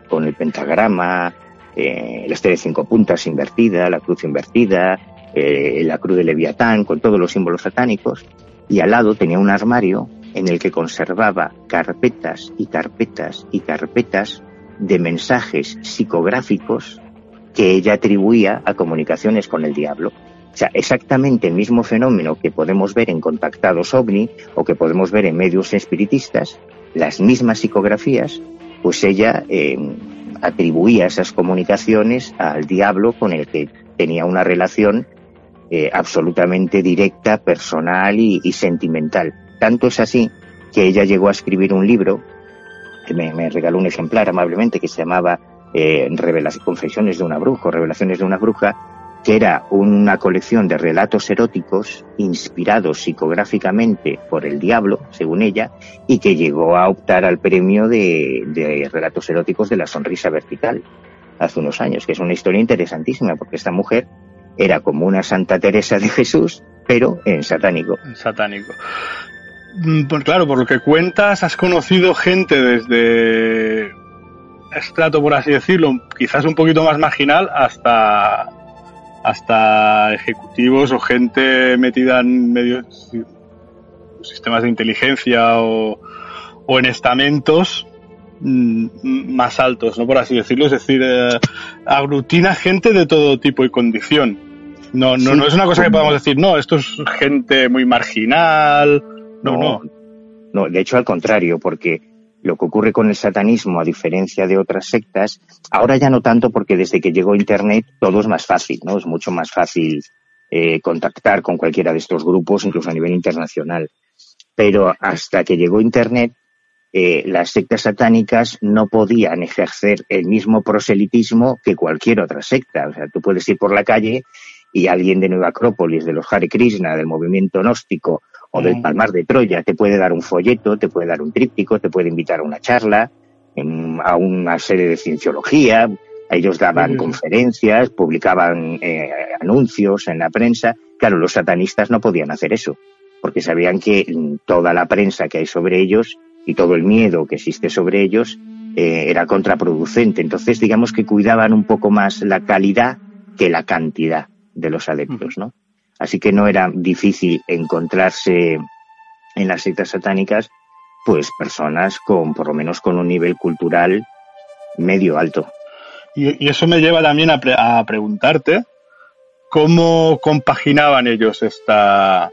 con el pentagrama, eh, la estrella de cinco puntas invertida, la cruz invertida, eh, la cruz de Leviatán, con todos los símbolos satánicos, y al lado tenía un armario en el que conservaba carpetas y carpetas y carpetas de mensajes psicográficos que ella atribuía a comunicaciones con el diablo. O sea, exactamente el mismo fenómeno que podemos ver en contactados ovni o que podemos ver en medios espiritistas, las mismas psicografías, pues ella eh, atribuía esas comunicaciones al diablo con el que tenía una relación eh, absolutamente directa, personal y, sentimental. Tanto es así que ella llegó a escribir un libro, que me, regaló un ejemplar amablemente, que se llamaba eh, Confesiones de una bruja, Revelaciones de una bruja, que era una colección de relatos eróticos inspirados psicográficamente por el diablo, según ella, y que llegó a optar al premio de, relatos eróticos de la sonrisa vertical hace unos años, que es una historia interesantísima, porque esta mujer era como una Santa Teresa de Jesús, pero en satánico. En satánico. Mm, pues claro, por lo que cuentas, has conocido gente desde estrato, por así decirlo, quizás un poquito más marginal, hasta hasta ejecutivos o gente metida en medios sistemas de inteligencia o, en estamentos mm, más altos, ¿no? Por así decirlo. Es decir, eh, aglutina gente de todo tipo y condición. No, no, no es una cosa que podamos decir, no, esto es gente muy marginal. no. no. No, de hecho al contrario, porque lo que ocurre con el satanismo, a diferencia de otras sectas, ahora ya no tanto porque desde que llegó Internet todo es más fácil, ¿no? Es mucho más fácil eh, contactar con cualquiera de estos grupos, incluso a nivel internacional. Pero hasta que llegó Internet, eh, las sectas satánicas no podían ejercer el mismo proselitismo que cualquier otra secta. O sea, tú puedes ir por la calle y alguien de Nueva Acrópolis, de los Hare Krishna, del movimiento gnóstico, o del Palmar de Troya. Te puede dar un folleto, te puede dar un tríptico, te puede invitar a una charla, a una serie de cienciología. Ellos daban conferencias, publicaban eh, anuncios en la prensa. Claro, los satanistas no podían hacer eso, porque sabían que toda la prensa que hay sobre ellos y todo el miedo que existe sobre ellos eh, era contraproducente. Entonces, digamos que cuidaban un poco más la calidad que la cantidad de los adeptos, ¿no? Así que no era difícil encontrarse en las sectas satánicas, pues personas con, por lo menos con un nivel cultural medio alto. Y, eso me lleva también a, a, preguntarte cómo compaginaban ellos esta,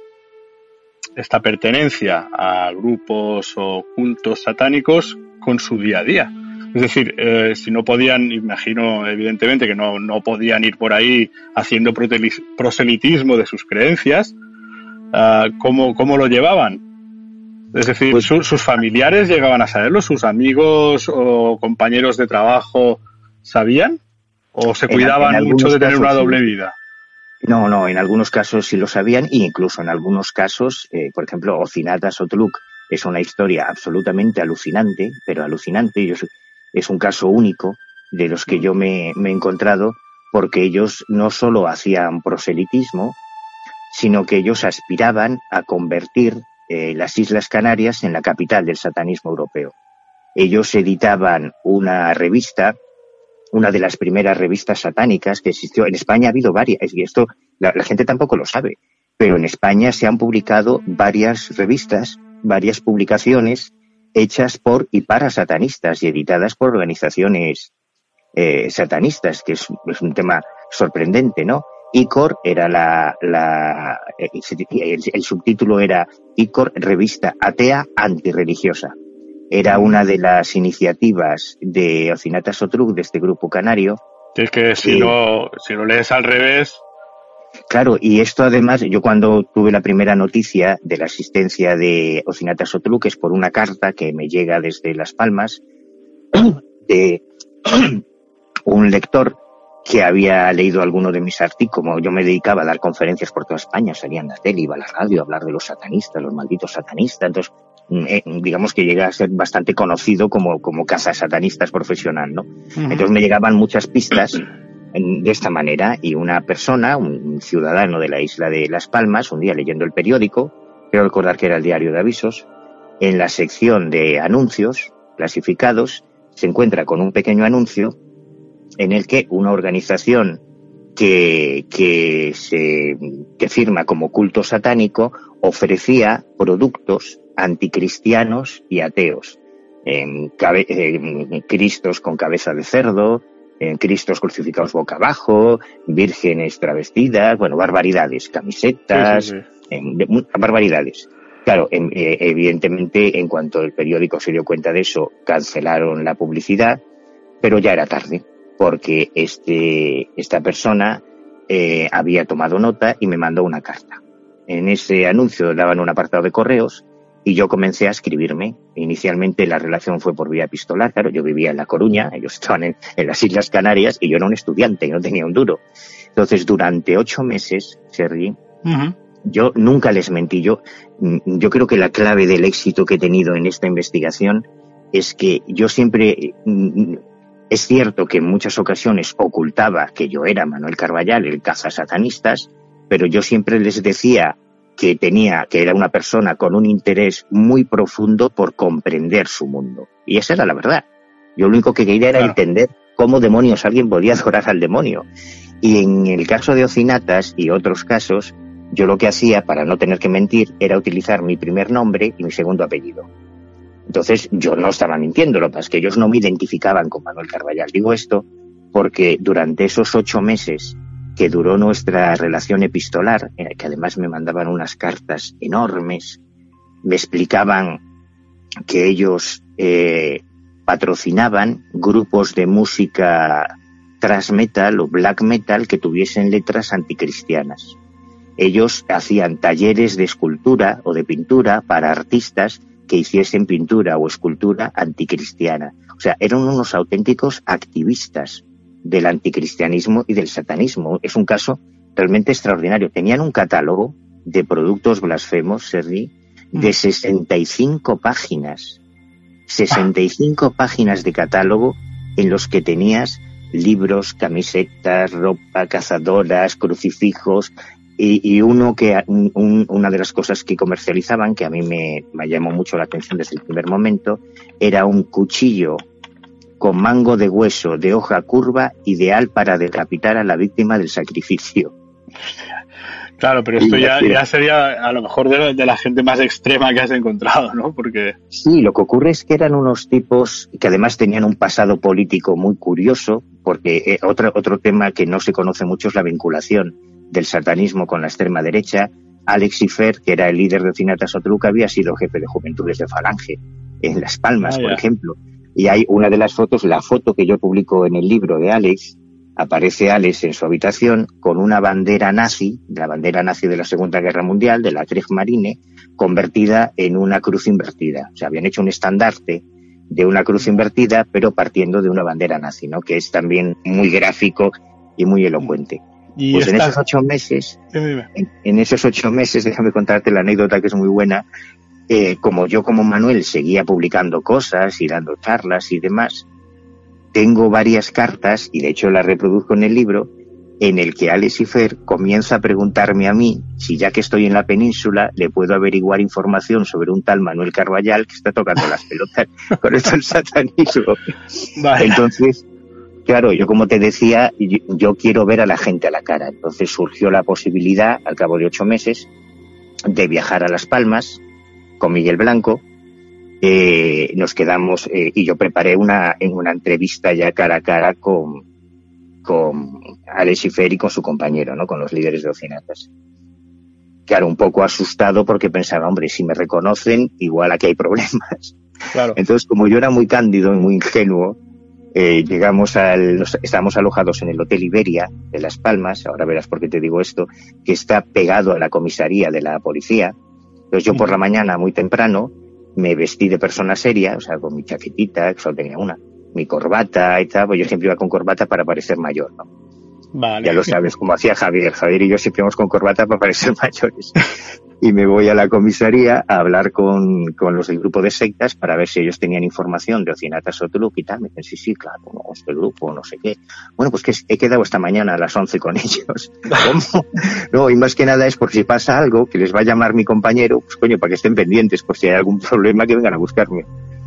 esta pertenencia a grupos o cultos satánicos con su día a día. Es decir, eh, si no podían, imagino evidentemente que no, no podían ir por ahí haciendo proselitismo de sus creencias, uh, ¿cómo, ¿cómo, lo llevaban? Es decir, pues ¿sus familiares llegaban a saberlo? ¿Sus amigos o compañeros de trabajo sabían? ¿O se cuidaban mucho de tener una doble vida? No, no, en algunos casos sí lo sabían e incluso en algunos casos, eh, por ejemplo, Ocinata Sotluk es una historia absolutamente alucinante, pero alucinante. Yo es un caso único de los que yo me, he encontrado porque ellos no solo hacían proselitismo, sino que ellos aspiraban a convertir eh, las Islas Canarias en la capital del satanismo europeo. Ellos editaban una revista, una de las primeras revistas satánicas que existió. En España ha habido varias, y esto la gente tampoco lo sabe, pero en España se han publicado varias revistas, varias publicaciones hechas por y para satanistas y editadas por organizaciones eh, satanistas, que es, un tema sorprendente, ¿no? ICOR era la, la el, subtítulo era ICOR Revista Atea Antirreligiosa. Era una de las iniciativas de Ocinata Sotruk, de este grupo canario. Es que si, no, si lo lees al revés, Claro, y esto además, yo cuando tuve la primera noticia de la asistencia de Ocinata Sotlu, que es por una carta que me llega desde Las Palmas, de un lector que había leído alguno de mis artículos, como yo me dedicaba a dar conferencias por toda España, salía en la tele, iba a la radio a hablar de los satanistas, los malditos satanistas, entonces mm, eh, digamos que llegué a ser bastante conocido como, como caza satanistas profesional, ¿no? Entonces me llegaban muchas pistas de esta manera y una persona, un ciudadano de la isla de Las Palmas, un día leyendo el periódico, quiero recordar que era el diario de avisos, en la sección de anuncios clasificados se encuentra con un pequeño anuncio en el que una organización que, que, se, que firma como culto satánico ofrecía productos anticristianos y ateos. En, cristos con cabeza de cerdo, Cristos crucificados boca abajo, vírgenes travestidas, bueno, barbaridades, camisetas, barbaridades. Claro, eh, evidentemente, en cuanto el periódico se dio cuenta de eso, cancelaron la publicidad, pero ya era tarde, porque este, esta persona eh, había tomado nota y me mandó una carta. En ese anuncio daban un apartado de correos y yo comencé a escribirme. Inicialmente la relación fue por vía epistolar, claro, yo vivía en La Coruña, ellos estaban en, las Islas Canarias y yo era un estudiante y no tenía un duro. Entonces, durante ocho meses, Sergi, yo nunca les mentí. Yo, yo creo que la clave del éxito que he tenido en esta investigación es que yo siempre, es cierto que en muchas ocasiones ocultaba que yo era Manuel Carballal, el caza satanistas, pero yo siempre les decía que tenía, que era una persona con un interés muy profundo por comprender su mundo. Y esa era la verdad. Yo lo único que quería era entender cómo demonios alguien podía adorar al demonio. Y en el caso de Ocinatas y otros casos, yo lo que hacía para no tener que mentir era utilizar mi primer nombre y mi segundo apellido. Entonces yo no estaba mintiendo, lo que es que ellos no me identificaban con Manuel Carballal. Digo esto porque durante esos ocho meses que duró nuestra relación epistolar, en el que además me mandaban unas cartas enormes, me explicaban que ellos eh, patrocinaban grupos de música thrash metal o black metal que tuviesen letras anticristianas. Ellos hacían talleres de escultura o de pintura para artistas que hiciesen pintura o escultura anticristiana. O sea, eran unos auténticos activistas del anticristianismo y del satanismo. Es un caso realmente extraordinario. Tenían un catálogo de productos blasfemos, Sergi, de 65 mm. páginas. 65 páginas de catálogo en los que tenías libros, camisetas, ropa, cazadoras, crucifijos, y, uno que una de las cosas que comercializaban que a mí me, me, llamó mucho la atención desde el primer momento era un cuchillo con mango de hueso de hoja curva ideal para decapitar a la víctima del sacrificio. Claro, pero esto ya, sería a lo mejor de, la gente más extrema que has encontrado, ¿no? Porque... Sí, lo que ocurre es que eran unos tipos que además tenían un pasado político muy curioso, porque eh, otro, otro tema que no se conoce mucho es la vinculación del satanismo con la extrema derecha. Alex Ifer, que era el líder de Cinata Sotruca, había sido jefe de juventudes de Falange en Las Palmas, ah, por ejemplo. Y hay una de las fotos, la foto que yo publico en el libro de Alex, aparece Alex en su habitación con una bandera nazi, la bandera nazi de la Segunda Guerra Mundial, de la Kriegsmarine, convertida en una cruz invertida. O sea, habían hecho un estandarte de una cruz invertida, pero partiendo de una bandera nazi, ¿no? Que es también muy gráfico y muy elocuente. Y pues en esos ocho meses, en, esos ocho meses, déjame contarte la anécdota que es muy buena, eh, como yo como Manuel seguía publicando cosas y dando charlas y demás, tengo varias cartas, y de hecho las reproduzco en el libro, en el que Alex Ifer comienza a preguntarme a mí si ya que estoy en la península le puedo averiguar información sobre un tal Manuel Carballal que está tocando las pelotas con esto del satanismo. Entonces, claro, yo como te decía, yo, quiero ver a la gente a la cara. Entonces surgió la posibilidad, al cabo de ocho meses, de viajar a Las Palmas, con Miguel Blanco. Eh, nos quedamos eh, y yo preparé una, en una entrevista ya cara a cara con, con Alex y con su compañero, ¿no? Con los líderes de Ocinatas. Claro, un poco asustado porque pensaba, hombre, si me reconocen, igual aquí hay problemas. Claro. Entonces, como yo era muy cándido y muy ingenuo, Eh, llegamos al, estamos alojados en el Hotel Iberia de Las Palmas, ahora verás por qué te digo esto, que está pegado a la comisaría de la policía. Entonces yo por la mañana, muy temprano, me vestí de persona seria, o sea, con mi chaquetita, que solo tenía una, mi corbata y tal, pues yo siempre iba con corbata para parecer mayor, ¿no? Vale. Ya lo sabes, como hacía Javier. Javier y yo siempre íbamos con corbata para parecer mayores y me voy a la comisaría a hablar con, con, los del grupo de sectas para ver si ellos tenían información de Ocinata Sotuluc y tal. Me dicen, sí, sí, claro, no, este grupo, no sé qué. Bueno, pues que he quedado esta mañana a las 11 con ellos. ¿Cómo? No, y más que nada es por si pasa algo, que les va a llamar mi compañero, pues coño, para que estén pendientes, por si hay algún problema que vengan a buscarme.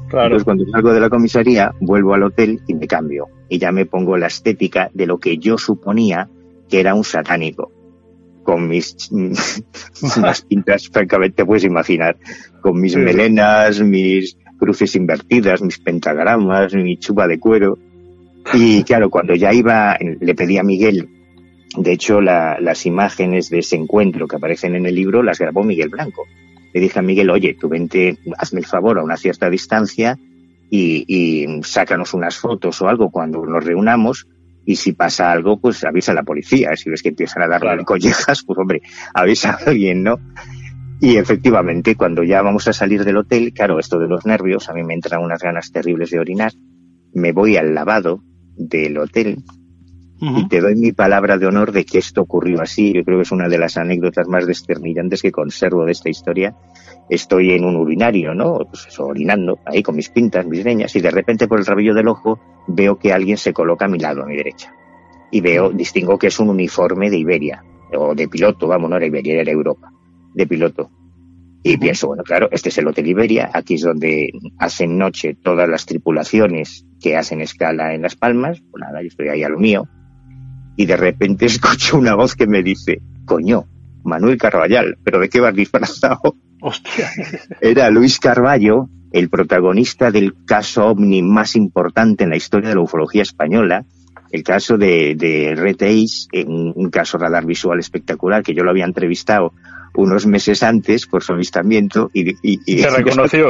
Claro. Entonces cuando salgo de la comisaría, vuelvo al hotel y me cambio. Y ya me pongo la estética de lo que yo suponía que era un satánico con mis unas pintas, francamente puedes imaginar, con mis melenas, mis cruces invertidas, mis pentagramas, mi chupa de cuero. Y claro, cuando ya iba, le pedí a Miguel, de hecho las imágenes de ese encuentro que aparecen en el libro las grabó Miguel Blanco. Le dije a Miguel, oye, tú vente, hazme el favor a una cierta distancia y, y sácanos unas fotos o algo cuando nos reunamos y si pasa algo, pues avisa a la policía. Si ves que empiezan a darle collejas, pues hombre, avisa a alguien, ¿no? Y efectivamente, cuando ya vamos a salir del hotel, claro, esto de los nervios, a mí me entran unas ganas terribles de orinar, me voy al lavado del hotel y te doy mi palabra de honor de que esto ocurrió así. Yo creo que es una de las anécdotas más desternillantes que conservo de esta historia. Estoy en un urinario, ¿no? Pues orinando, ahí con mis pintas, mis leñas, y de repente por el rabillo del ojo veo que alguien se coloca a mi lado, a mi derecha. Y veo, distingo que es un uniforme de Iberia, o de piloto, vamos, no era Iberia, era Europa, de piloto. Y pienso, bueno, claro, este es el Hotel Iberia, aquí es donde hacen noche todas las tripulaciones que hacen escala en Las Palmas, pues nada, yo estoy ahí a lo mío, y de repente escucho una voz que me dice, coño, Manuel Carballal, ¿pero de qué vas disfrazado? Hostia. Era Luis Carballo, el protagonista del caso ovni más importante en la historia de la ufología española, el caso de, de Reteis, un, un caso radar visual espectacular que yo lo había entrevistado unos meses antes por su avistamiento y, y, se reconoció.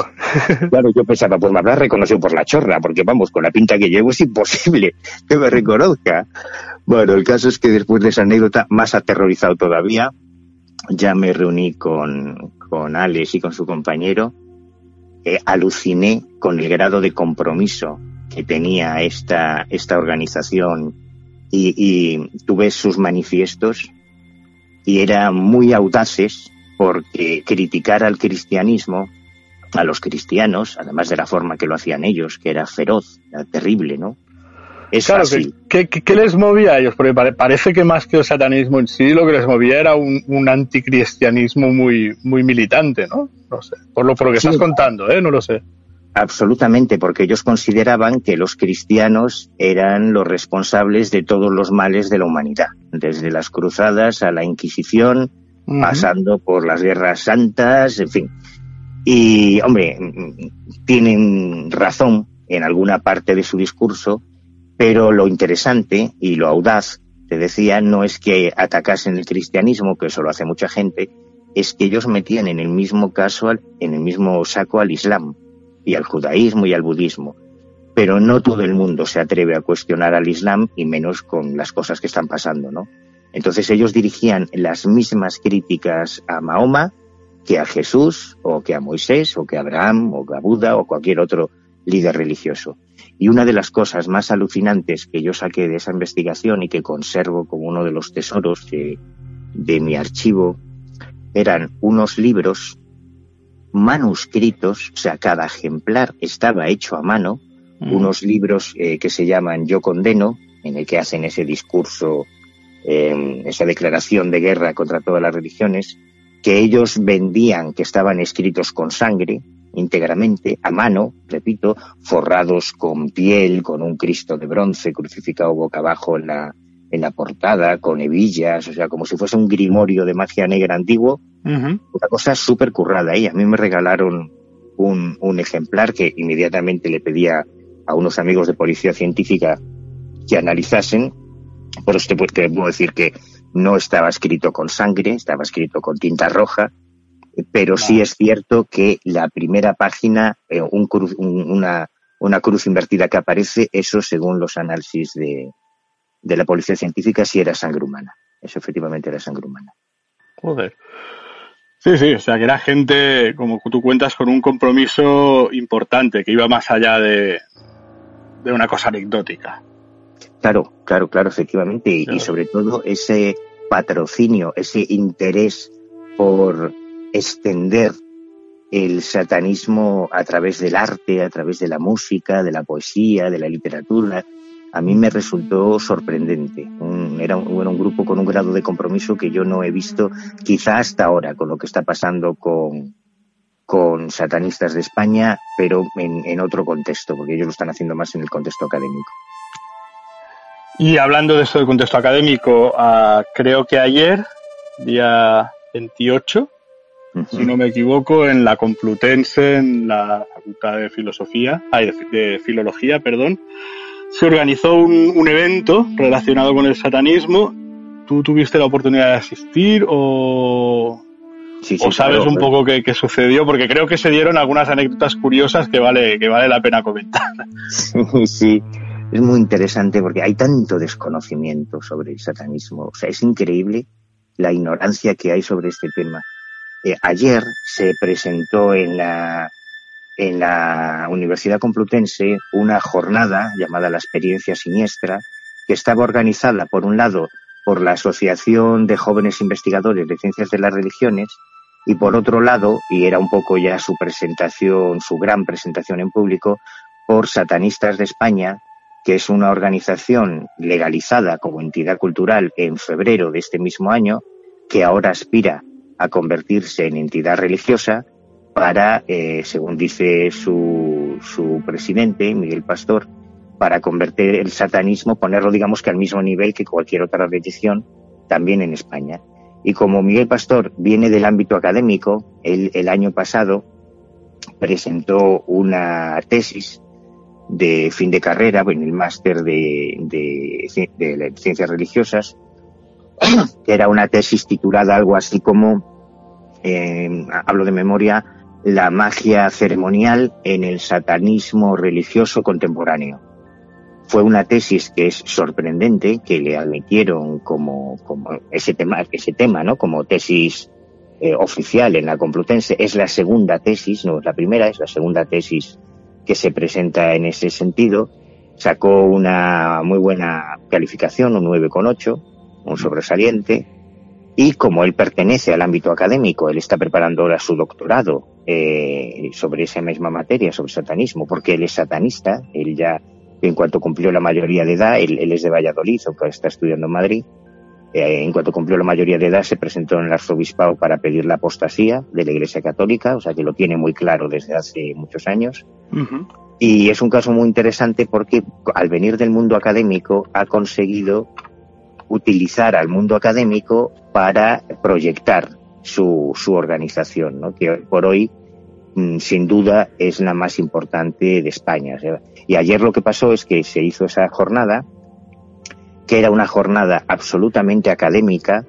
claro, yo pensaba, pues me habrá reconocido por la chorra, porque vamos, con la pinta que llevo es imposible que me reconozca. Bueno, el caso es que después de esa anécdota, más aterrorizado todavía, ya me reuní con, con Alex y con su compañero, eh, aluciné con el grado de compromiso que tenía esta, esta organización y, y tuve sus manifiestos y eran muy audaces porque criticar al cristianismo, a los cristianos, además de la forma que lo hacían ellos, que era feroz, era terrible, ¿no? Es claro, ¿qué, les movía a ellos? Porque parece que más que el satanismo en sí, lo que les movía era un, anticristianismo muy, muy militante, ¿no? No sé, por lo, por lo que estás contando, ¿eh? No lo sé. Absolutamente, porque ellos consideraban que los cristianos eran los responsables de todos los males de la humanidad, desde las cruzadas a la Inquisición, pasando por las guerras santas, en fin. Y, hombre, tienen razón en alguna parte de su discurso, pero lo interesante y lo audaz, te decía, no es que atacasen el cristianismo, que eso lo hace mucha gente, es que ellos metían en el mismo caso, en el mismo saco al Islam y al judaísmo y al budismo. Pero no todo el mundo se atreve a cuestionar al Islam y menos con las cosas que están pasando, ¿no? Entonces ellos dirigían las mismas críticas a Mahoma que a Jesús o que a Moisés o que a Abraham o a Buda o cualquier otro líder religioso. Y una de las cosas más alucinantes que yo saqué de esa investigación y que conservo como uno de los tesoros de mi archivo eran unos libros manuscritos, o sea, cada ejemplar estaba hecho a mano, mm. unos libros eh, que se llaman Yo condeno, en el que hacen ese discurso, eh, esa declaración de guerra contra todas las religiones, que ellos vendían, que estaban escritos con sangre, íntegramente, a mano, repito, forrados con piel, con un Cristo de bronce crucificado boca abajo en la, en la portada, con hebillas, o sea, como si fuese un grimorio de magia negra antiguo, una cosa súper currada. Y a mí me regalaron un, un, ejemplar que inmediatamente le pedía a unos amigos de policía científica que analizasen. Por eso te puedo decir que no estaba escrito con sangre, estaba escrito con tinta roja, pero sí es cierto que la primera página, eh, un, una, una cruz invertida que aparece, eso según los análisis de, de la policía científica sí era sangre humana. Eso efectivamente era sangre humana. Joder. Sí, sí, o sea que era gente, como tú cuentas, con un compromiso importante, que iba más allá de, de una cosa anecdótica. Claro, claro, claro, efectivamente. Y sobre todo ese patrocinio, ese interés por extender el satanismo a través del arte, a través de la música, de la poesía, de la literatura, a mí me resultó sorprendente. era, un, un grupo con un grado de compromiso que yo no he visto quizá hasta ahora con lo que está pasando con, con satanistas de España, pero en, en otro contexto, porque ellos lo están haciendo más en el contexto académico. Y hablando de eso del contexto académico, uh, creo que ayer, día 28, si no me equivoco, en la Complutense, en la Facultad de Filosofía, ay, de, de, Filología, perdón, se organizó un, un, evento relacionado con el satanismo. ¿Tú tuviste la oportunidad de asistir o, sí, sí, o sabes claro, un poco qué, qué, sucedió? Porque creo que se dieron algunas anécdotas curiosas que vale, que vale la pena comentar. Sí, sí. Es muy interesante porque hay tanto desconocimiento sobre el satanismo. O sea, es increíble la ignorancia que hay sobre este tema. Eh, ayer se presentó en la, en la Universidad Complutense una jornada llamada La Experiencia Siniestra, que estaba organizada, por un lado, por la Asociación de Jóvenes Investigadores de Ciencias de las Religiones, y por otro lado, y era un poco ya su presentación, su gran presentación en público, por Satanistas de España, que es una organización legalizada como entidad cultural en febrero de este mismo año, que ahora aspira a convertirse en entidad religiosa para, eh, según dice su, su presidente, Miguel Pastor, para convertir el satanismo, ponerlo digamos que al mismo nivel que cualquier otra religión, también en España. Y como Miguel Pastor viene del ámbito académico, él el año pasado presentó una tesis de fin de carrera, en el máster de, de, de, ciencias religiosas, que era una tesis titulada algo así como, eh, hablo de memoria, la magia ceremonial en el satanismo religioso contemporáneo. Fue una tesis que es sorprendente, que le admitieron como, como ese tema, ese tema, ¿no? Como tesis eh, oficial en la Complutense. Es la segunda tesis, no es la primera, es la segunda tesis que se presenta en ese sentido. Sacó una muy buena calificación, un 9,8, un sobresaliente. Y como él pertenece al ámbito académico, él está preparando ahora su doctorado eh, sobre esa misma materia, sobre satanismo, porque él es satanista, él ya, en cuanto cumplió la mayoría de edad, él, él es de Valladolid, aunque está estudiando en Madrid, eh, en cuanto cumplió la mayoría de edad se presentó en el arzobispado para pedir la apostasía de la Iglesia Católica, o sea que lo tiene muy claro desde hace muchos años. Uh -huh. Y es un caso muy interesante porque al venir del mundo académico ha conseguido utilizar al mundo académico para proyectar su, su organización, ¿no? que por hoy mm, sin duda es la más importante de España. Y ayer lo que pasó es que se hizo esa jornada que era una jornada absolutamente académica,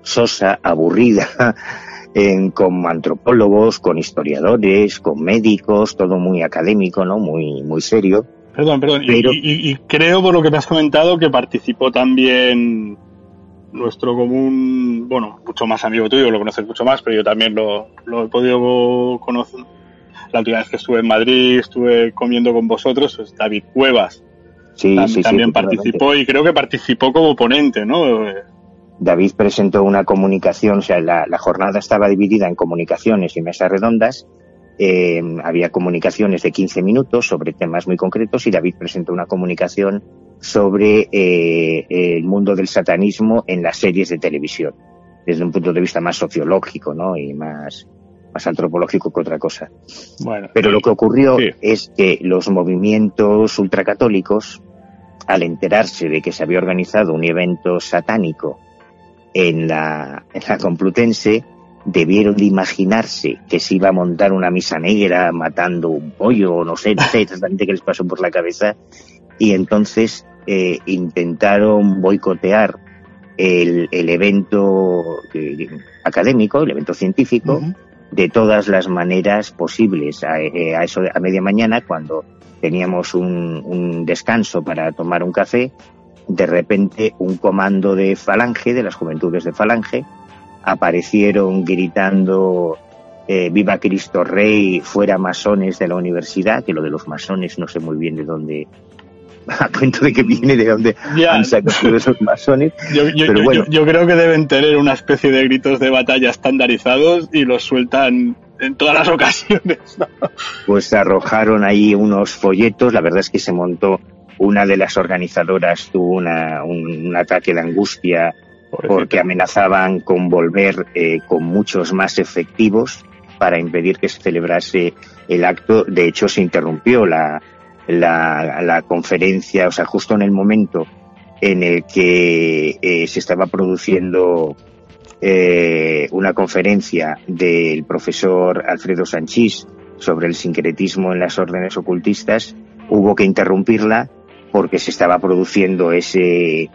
sosa, aburrida, en, con antropólogos, con historiadores, con médicos, todo muy académico, ¿no? Muy, muy serio. Perdón, perdón. Pero... Y, y, y, creo, por lo que me has comentado, que participó también nuestro común, bueno, mucho más amigo tuyo, lo conoces mucho más, pero yo también lo, lo he podido conocer. La última vez que estuve en Madrid, estuve comiendo con vosotros, es David Cuevas. Sí, también, sí, también sí, participó y creo que participó como ponente, ¿no? David presentó una comunicación, o sea, la, la jornada estaba dividida en comunicaciones y mesas redondas. Eh, había comunicaciones de 15 minutos sobre temas muy concretos y David presentó una comunicación sobre eh, el mundo del satanismo en las series de televisión, desde un punto de vista más sociológico, ¿no? Y más, más antropológico que otra cosa. Bueno, Pero lo que ocurrió sí. es que los movimientos ultracatólicos, al enterarse de que se había organizado un evento satánico en la, en la Complutense, debieron de imaginarse que se iba a montar una misa negra matando un pollo, o no sé, no sé exactamente qué les pasó por la cabeza, y entonces eh, intentaron boicotear el, el evento eh, académico, el evento científico, uh -huh. de todas las maneras posibles. A, eh, a, eso a media mañana, cuando teníamos un, un descanso para tomar un café, de repente un comando de Falange, de las juventudes de Falange, aparecieron gritando eh, Viva Cristo Rey, fuera masones de la universidad, que lo de los masones no sé muy bien de dónde, a cuento de que viene de dónde han sacado esos masones. Yo, pero bueno. yo, creo que deben tener una especie de gritos de batalla estandarizados y los sueltan en todas las ocasiones. Pues arrojaron ahí unos folletos, la verdad es que se montó una de las organizadoras tuvo una, un, ataque de angustia porque amenazaban con volver eh, con muchos más efectivos para impedir que se celebrase el acto. De hecho, se interrumpió la, la, la conferencia, o sea, justo en el momento en el que eh, se estaba produciendo eh, una conferencia del profesor Alfredo Sanchís sobre el sincretismo en las órdenes ocultistas, hubo que interrumpirla porque se estaba produciendo ese,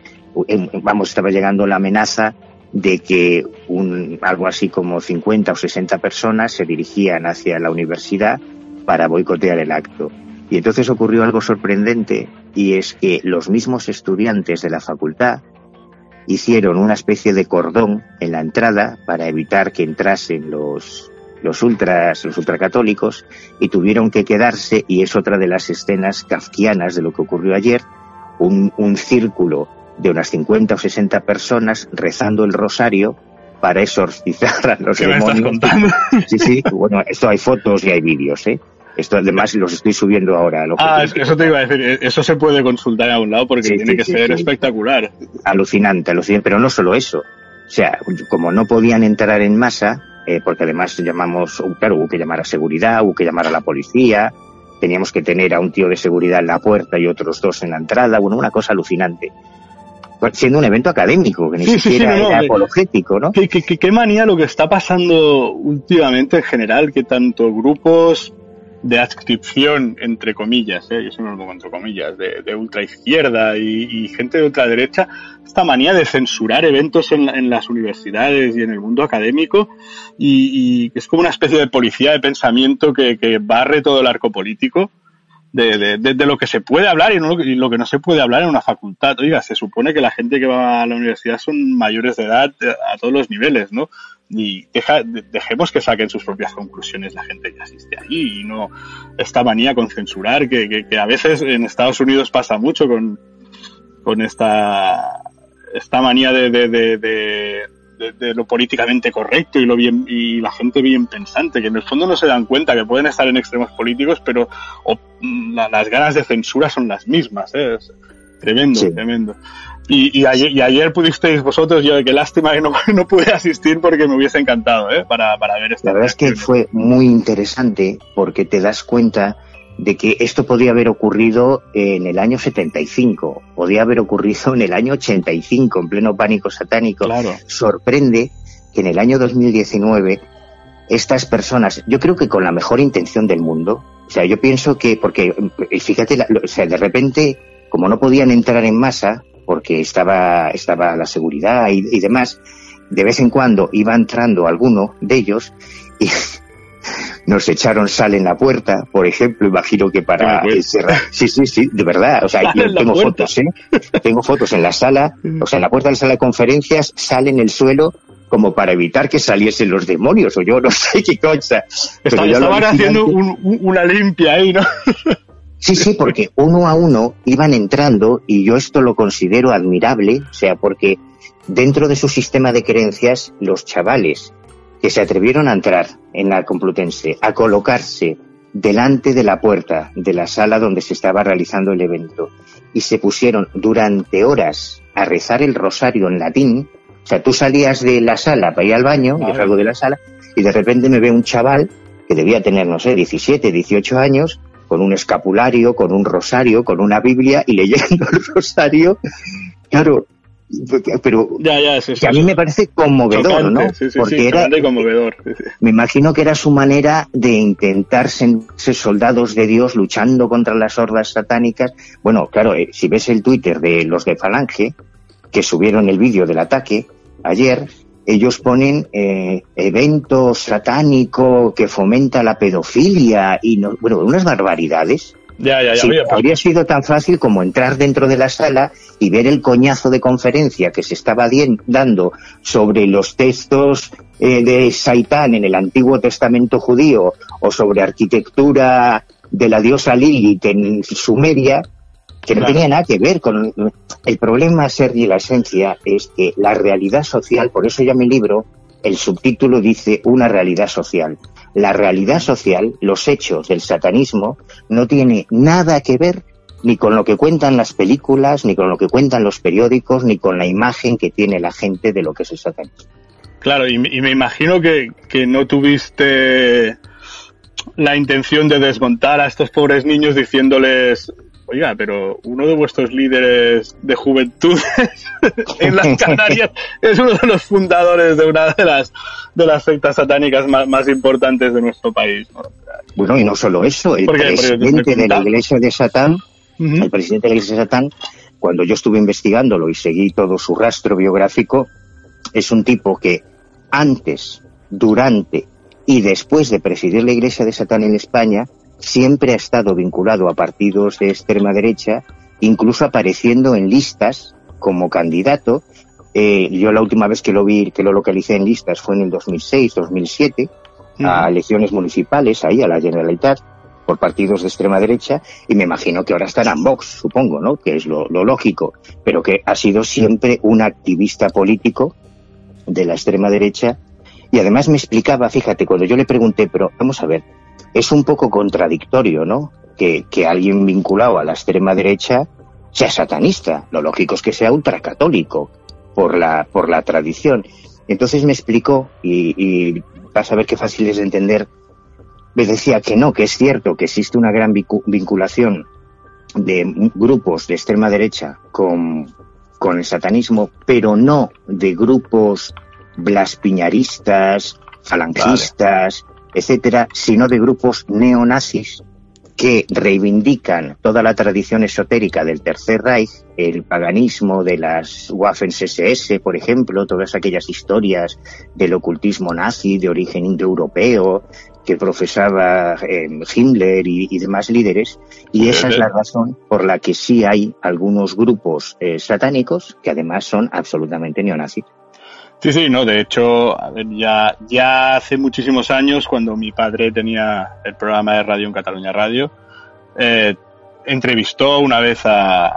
vamos, estaba llegando la amenaza de que un, algo así como 50 o 60 personas se dirigían hacia la universidad para boicotear el acto. Y entonces ocurrió algo sorprendente y es que los mismos estudiantes de la facultad hicieron una especie de cordón en la entrada para evitar que entrasen los, los ultras, los ultracatólicos, y tuvieron que quedarse, y es otra de las escenas kafkianas de lo que ocurrió ayer, un, un círculo de unas 50 o 60 personas rezando el rosario para exorcizar a los demonios. Sí, sí, bueno, esto hay fotos y hay vídeos, ¿eh? Esto además los estoy subiendo ahora. ah, eso te iba a decir, eso se puede consultar a un lado porque tiene que ser espectacular. Alucinante, alucinante, pero no solo eso. O sea, como no podían entrar en masa, eh, porque además llamamos, claro, hubo que llamar a seguridad, hubo que llamar a la policía, teníamos que tener a un tío de seguridad en la puerta y otros dos en la entrada, bueno, una cosa alucinante siendo un evento académico, que ni siquiera era apologético, ¿no? ¿Qué, qué, manía lo que está pasando últimamente en general, que tanto grupos de adscripción, entre comillas, ¿eh? yo siempre lo pongo entre comillas, de, ultraizquierda y, gente de ultraderecha, esta manía de censurar eventos en, las universidades y en el mundo académico y, y, es como una especie de policía de pensamiento que, barre todo el arco político de, lo que se puede hablar y, no, y, lo que no se puede hablar en una facultad. Oiga, se supone que la gente que va a la universidad son mayores de edad eh, a todos los niveles, ¿no? Y deja, dejemos que saquen sus propias conclusiones la gente que asiste allí y no esta manía con censurar que, que, que a veces en Estados Unidos pasa mucho con, con esta, esta manía de, de, de lo políticamente correcto y lo bien y la gente bien pensante que en el fondo no se dan cuenta que pueden estar en extremos políticos pero o, la, las ganas de censura son las mismas ¿eh? es tremendo sí. tremendo y, y, ayer, y, ayer, pudisteis vosotros yo qué lástima que no, no pude asistir porque me hubiese encantado ¿eh? para, para ver esta la verdad es que fue muy interesante porque te das cuenta de que esto podía haber ocurrido en el año 75, podía haber ocurrido en el año 85, en pleno pánico satánico. Claro. Sorprende que en el año 2019 estas personas, yo creo que con la mejor intención del mundo, o sea, yo pienso que, porque fíjate, la, o sea, de repente, como no podían entrar en masa, porque estaba, estaba la seguridad y, y demás, de vez en cuando iba entrando alguno de ellos y nos echaron sal en la puerta, por ejemplo, imagino que para cerrar. Sí, sí, sí, de verdad. O sea, yo tengo fotos, ¿eh? Tengo fotos en la sala, o sea, en la puerta de la sala de conferencias sale en el suelo como para evitar que saliesen los demonios, o yo no sé qué cosa. Pero estaban haciendo un, una limpia ahí, ¿no? Sí, sí, porque uno a uno iban entrando y yo esto lo considero admirable, o sea, porque dentro de su sistema de creencias, los chavales que se atrevieron a entrar en la Complutense, a colocarse delante de la puerta de la sala donde se estaba realizando el evento y se pusieron durante horas a rezar el rosario en latín. O sea, tú salías de la sala para ir al baño, vale. yo salgo de la sala, y de repente me ve un chaval que debía tener, no sé, 17, 18 años, con un escapulario, con un rosario, con una Biblia y leyendo el rosario. Claro, pero ya, ya, sí, sí, que a mí me parece conmovedor, Chocante, ¿no? Sí, Porque era conmovedor. me imagino que era su manera de intentar ser soldados de Dios luchando contra las hordas satánicas. Bueno, claro, eh, si ves el Twitter de los de Falange que subieron el vídeo del ataque ayer, ellos ponen eh, evento satánico que fomenta la pedofilia y no, bueno, unas barbaridades Ya, ya, ya. habría sido tan fácil como entrar dentro de la sala y ver el coñazo de conferencia que se estaba dando sobre los textos eh, de Saitán en el Antiguo Testamento judío o sobre arquitectura de la diosa Lilith en Sumeria, que no tenía nada que ver con... El problema, Sergi, la esencia, es que la realidad social, por eso ya mi libro, el subtítulo dice una realidad social. La realidad social, los hechos del satanismo, no tiene nada que ver ni con lo que cuentan las películas, ni con lo que cuentan los periódicos, ni con la imagen que tiene la gente de lo que es el satanismo. Claro, y, me imagino que, que no tuviste la intención de desmontar a estos pobres niños diciéndoles Oiga, pero uno de vuestros líderes de juventud en las Canarias es uno de los fundadores de una de las de las sectas satánicas más, importantes de nuestro país. Bueno, y no solo eso, el presidente de la Iglesia de Satán, el presidente de la Iglesia de Satán, cuando yo estuve investigándolo y seguí todo su rastro biográfico, es un tipo que antes, durante y después de presidir la Iglesia de Satán en España, siempre ha estado vinculado a partidos de extrema derecha, incluso apareciendo en listas como candidato. Eh, yo la última vez que lo vi, que lo localicé en listas fue en el 2006, 2007, a elecciones municipales, ahí a la Generalitat, por partidos de extrema derecha, y me imagino que ahora estará en Vox, supongo, ¿no? Que es lo, lo lógico, pero que ha sido siempre un activista político de la extrema derecha, y además me explicaba, fíjate, cuando yo le pregunté, pero vamos a ver, es un poco contradictorio, ¿no? Que, alguien vinculado a la extrema derecha sea satanista. Lo lógico es que sea ultracatólico por la, por la tradición. Entonces me explicó, y, y vas a ver qué fácil es de entender, me decía que no, que es cierto que existe una gran vinculación de grupos de extrema derecha con, con el satanismo, pero no de grupos blaspiñaristas, falangistas, etcétera, sino de grupos neonazis que reivindican toda la tradición esotérica del Tercer Reich, el paganismo de las Waffen-SS, por ejemplo, todas aquellas historias del ocultismo nazi de origen indoeuropeo que profesaba eh, Himmler y, demás líderes, y esa es la razón por la que sí hay algunos grupos eh, satánicos que además son absolutamente neonazis. Sí, sí, no, de hecho, ya, ya hace muchísimos años, cuando mi padre tenía el programa de radio en Cataluña Radio, eh, entrevistó una vez a,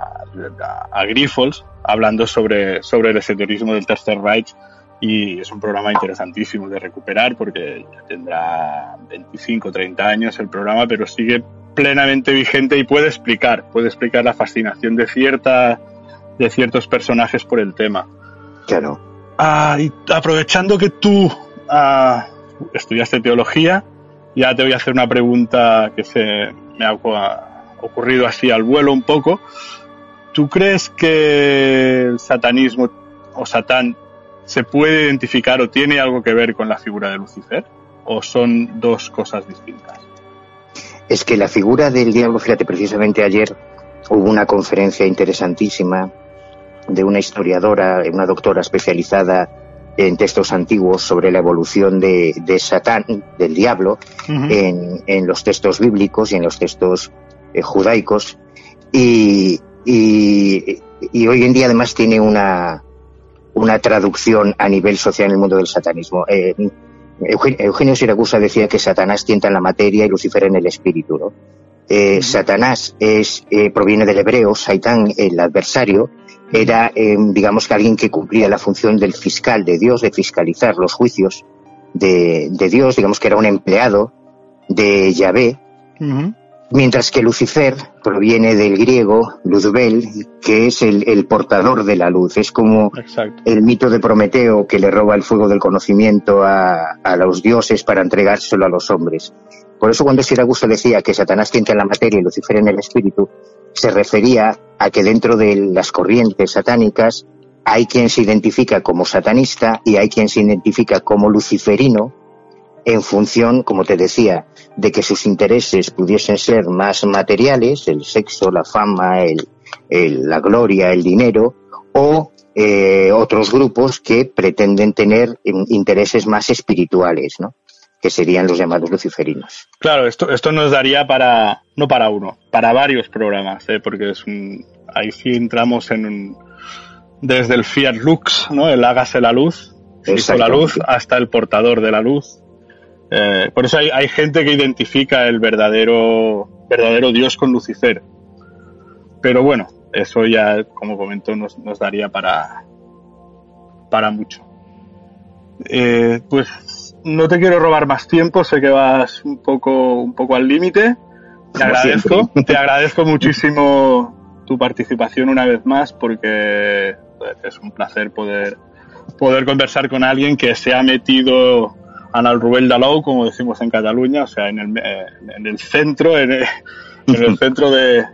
a, Grifols hablando sobre, sobre el esoterismo del Tercer Reich y es un programa interesantísimo de recuperar porque ya tendrá 25, 30 años el programa, pero sigue plenamente vigente y puede explicar, puede explicar la fascinación de cierta, de ciertos personajes por el tema. Claro. Ah, y aprovechando que tú ah, estudiaste teología, ya te voy a hacer una pregunta que se me ha ocurrido así al vuelo un poco. ¿Tú crees que el satanismo o Satán se puede identificar o tiene algo que ver con la figura de Lucifer? ¿O son dos cosas distintas? Es que la figura del diablo, fíjate, precisamente ayer hubo una conferencia interesantísima de una historiadora, una doctora especializada en textos antiguos sobre la evolución de, Satán, del diablo, en, los textos bíblicos y en los textos eh, judaicos. Y, hoy en día además tiene una, una traducción a nivel social en el mundo del satanismo. Eh, Eugenio, Siracusa decía que Satanás tienta en la materia y Lucifer en el espíritu. Eh, Satanás es, proviene del hebreo, Saitán, el adversario, era, eh, digamos que alguien que cumplía la función del fiscal de Dios, de fiscalizar los juicios de, Dios, digamos que era un empleado de Yahvé, mientras que Lucifer proviene del griego Luzbel, que es el, portador de la luz, es como el mito de Prometeo que le roba el fuego del conocimiento a, a los dioses para entregárselo a los hombres. Por eso cuando Siragusa decía que Satanás tienta en la materia y Lucifer en el espíritu, se refería a que dentro de las corrientes satánicas hay quien se identifica como satanista y hay quien se identifica como luciferino en función, como te decía, de que sus intereses pudiesen ser más materiales, el sexo, la fama, el, la gloria, el dinero, o eh, otros grupos que pretenden tener intereses más espirituales, ¿no? Que serían los llamados luciferinos. Claro, esto, esto nos daría para, no para uno, para varios programas, ¿eh? porque es un, ahí sí entramos en un, desde el Fiat Lux, ¿no? el hágase la luz, la luz, hasta el portador de la luz. Eh, por eso hay, hay, gente que identifica el verdadero, verdadero Dios con Lucifer. Pero bueno, eso ya, como comentó, nos, nos daría para, para mucho. Eh, pues no te quiero robar más tiempo, sé que vas un poco, un poco al límite. Te agradezco, te agradezco muchísimo tu participación una vez más porque es un placer poder, poder conversar con alguien que se ha metido en el Rubén Dalou, como decimos en Cataluña, o sea, en el, en el centro, en el centro de,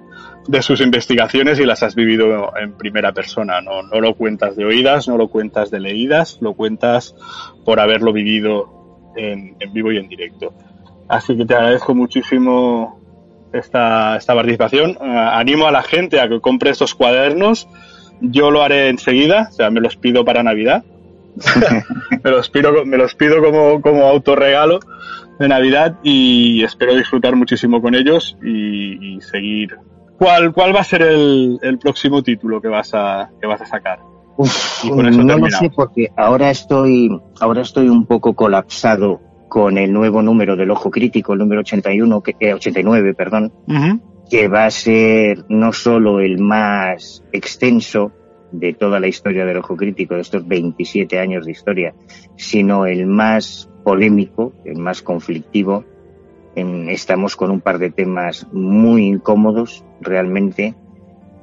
de sus investigaciones y las has vivido en primera persona. No, no lo cuentas de oídas, no lo cuentas de leídas, lo cuentas por haberlo vivido en, vivo y en directo. Así que te agradezco muchísimo esta, esta participación. Eh, animo a la gente a que compre estos cuadernos. Yo lo haré enseguida, o sea, me los pido para Navidad. me, los pido, me los pido como, como autorregalo de Navidad y espero disfrutar muchísimo con ellos y, y seguir ¿Cuál, ¿Cuál va a ser el, el próximo título que vas a, que vas a sacar? No lo sé porque ahora estoy, ahora estoy un poco colapsado con el nuevo número del Ojo Crítico, el número 81, que, 89, eh, perdón, que va a ser no solo el más extenso de toda la historia del Ojo Crítico, de estos 27 años de historia, sino el más polémico, el más conflictivo, estamos con un par de temas muy incómodos realmente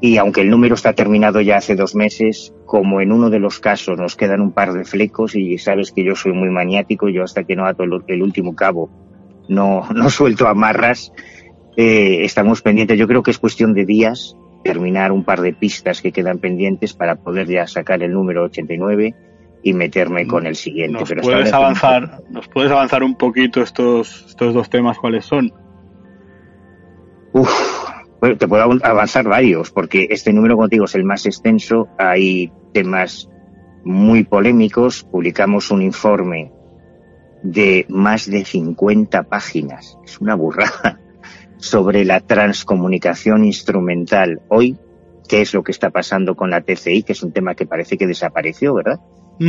y aunque el número está terminado ya hace dos meses, como en uno de los casos nos quedan un par de flecos y sabes que yo soy muy maniático, yo hasta que no ato el, último cabo no, no suelto amarras, eh, estamos pendientes. Yo creo que es cuestión de días terminar un par de pistas que quedan pendientes para poder ya sacar el número 89 y meterme con el siguiente. ¿Nos puedes avanzar, ¿Nos puedes avanzar un poquito estos, estos dos temas cuáles son? Uf, bueno, te puedo avanzar varios, porque este número contigo es el más extenso. Hay temas muy polémicos. Publicamos un informe de más de 50 páginas. Es una burrada sobre la transcomunicación instrumental hoy, qué es lo que está pasando con la TCI, que es un tema que parece que desapareció, ¿verdad?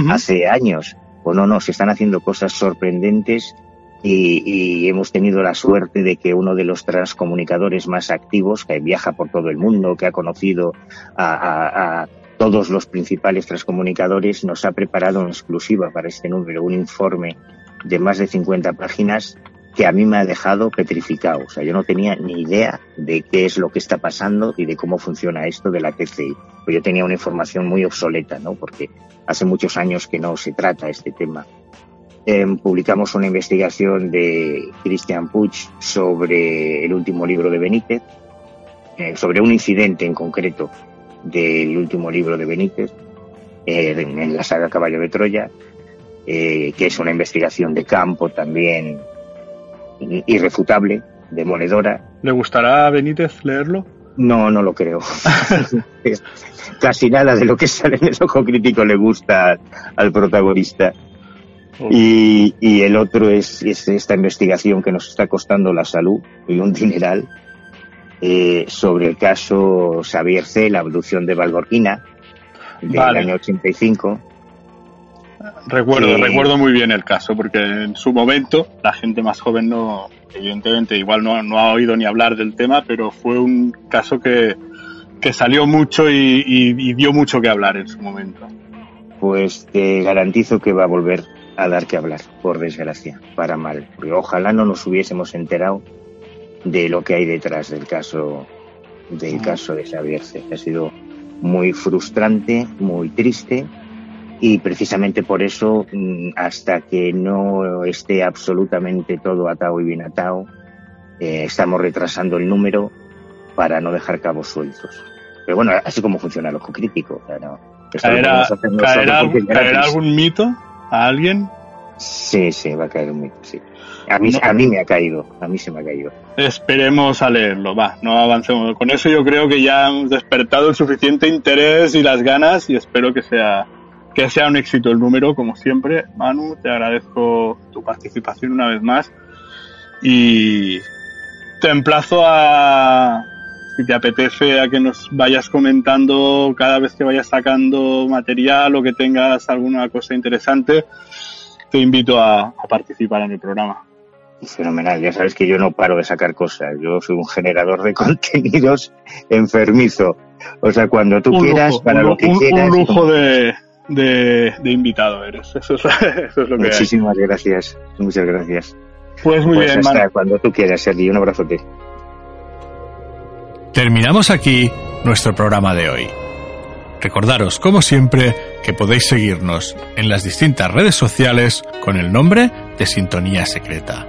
hace años. Pues no, no, se están haciendo cosas sorprendentes y, hemos tenido la suerte de que uno de los transcomunicadores más activos, que viaja por todo el mundo, que ha conocido a, a todos los principales transcomunicadores, nos ha preparado en exclusiva para este número un informe de más de 50 páginas que a mí me ha dejado petrificado. O sea, yo no tenía ni idea de qué es lo que está pasando y de cómo funciona esto de la TCI. Pues yo tenía una información muy obsoleta, ¿no? Porque hace muchos años que no se trata este tema. Em, publicamos una investigación de Christian Puig sobre el último libro de Benítez, eh, sobre un incidente en concreto del último libro de Benítez, eh, en, la saga Caballo de Troya, eh, que es una investigación de campo también irrefutable, demoledora. ¿Le gustará a Benítez leerlo? No, no lo creo. Casi nada de lo que sale en el ojo crítico le gusta al protagonista. Y, el otro es, esta investigación que nos está costando la salud y un dineral eh, sobre el caso Xavier C., la abducción de Valborquina del año 85 Recuerdo, recuerdo muy bien el caso, porque en su momento la gente más joven no, evidentemente, igual no, no ha oído ni hablar del tema, pero fue un caso que, que salió mucho y, dio mucho que hablar en su momento. Pues te garantizo que va a volver a dar que hablar, por desgracia, para mal. Porque ojalá no nos hubiésemos enterado de lo que hay detrás del caso del caso de Xavier C. Ha sido muy frustrante, muy triste y precisamente por eso, mm, hasta que no esté absolutamente todo atado y bien atado, eh, estamos retrasando el número para no dejar cabos sueltos. Pero bueno, así como funciona el ojo crítico. ¿Caerá, algún mito a alguien? Sí, sí, va a caer un mito, sí. A mí, a mí me ha caído, a mí se me ha caído. Esperemos a leerlo, va, no avancemos. Con eso yo creo que ya hemos despertado el suficiente interés y las ganas y espero que sea que sea un éxito el número, como siempre. Manu, te agradezco tu participación una vez más y te emplazo a, si te apetece, a que nos vayas comentando cada vez que vayas sacando material o que tengas alguna cosa interesante, te invito a, participar en el programa. Fenomenal, ya sabes que yo no paro de sacar cosas, yo soy un generador de contenidos enfermizo. O sea, cuando tú quieras, para lo que quieras. Un lujo de, de, invitado eres. Eso es, lo que Muchísimas gracias. Muchas gracias. Pues muy pues bien, hasta cuando tú quieras, Sergi. Un abrazote. Terminamos aquí nuestro programa de hoy. Recordaros, como siempre, que podéis seguirnos en las distintas redes sociales con el nombre de Sintonía Secreta.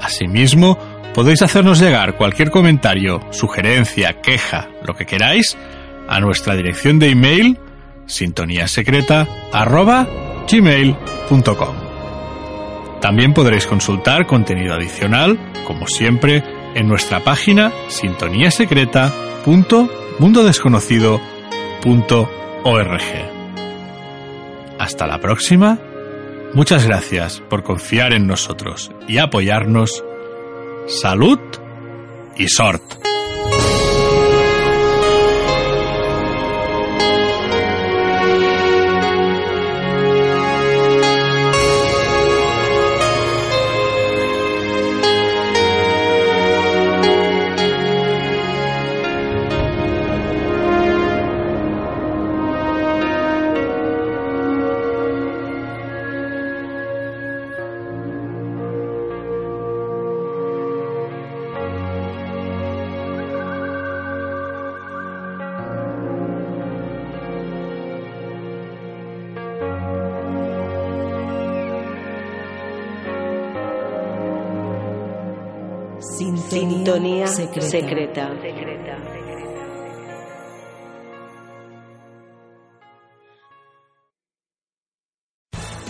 Asimismo, podéis hacernos llegar cualquier comentario, sugerencia, queja, lo que queráis, a nuestra dirección de email sintoniasecreta.gmail.com También podréis consultar contenido adicional, como siempre, en nuestra página sintoniasecreta.mundodesconocido.org. Hasta la próxima. Muchas gracias por confiar en nosotros y apoyarnos. Salud y sort. Secreta.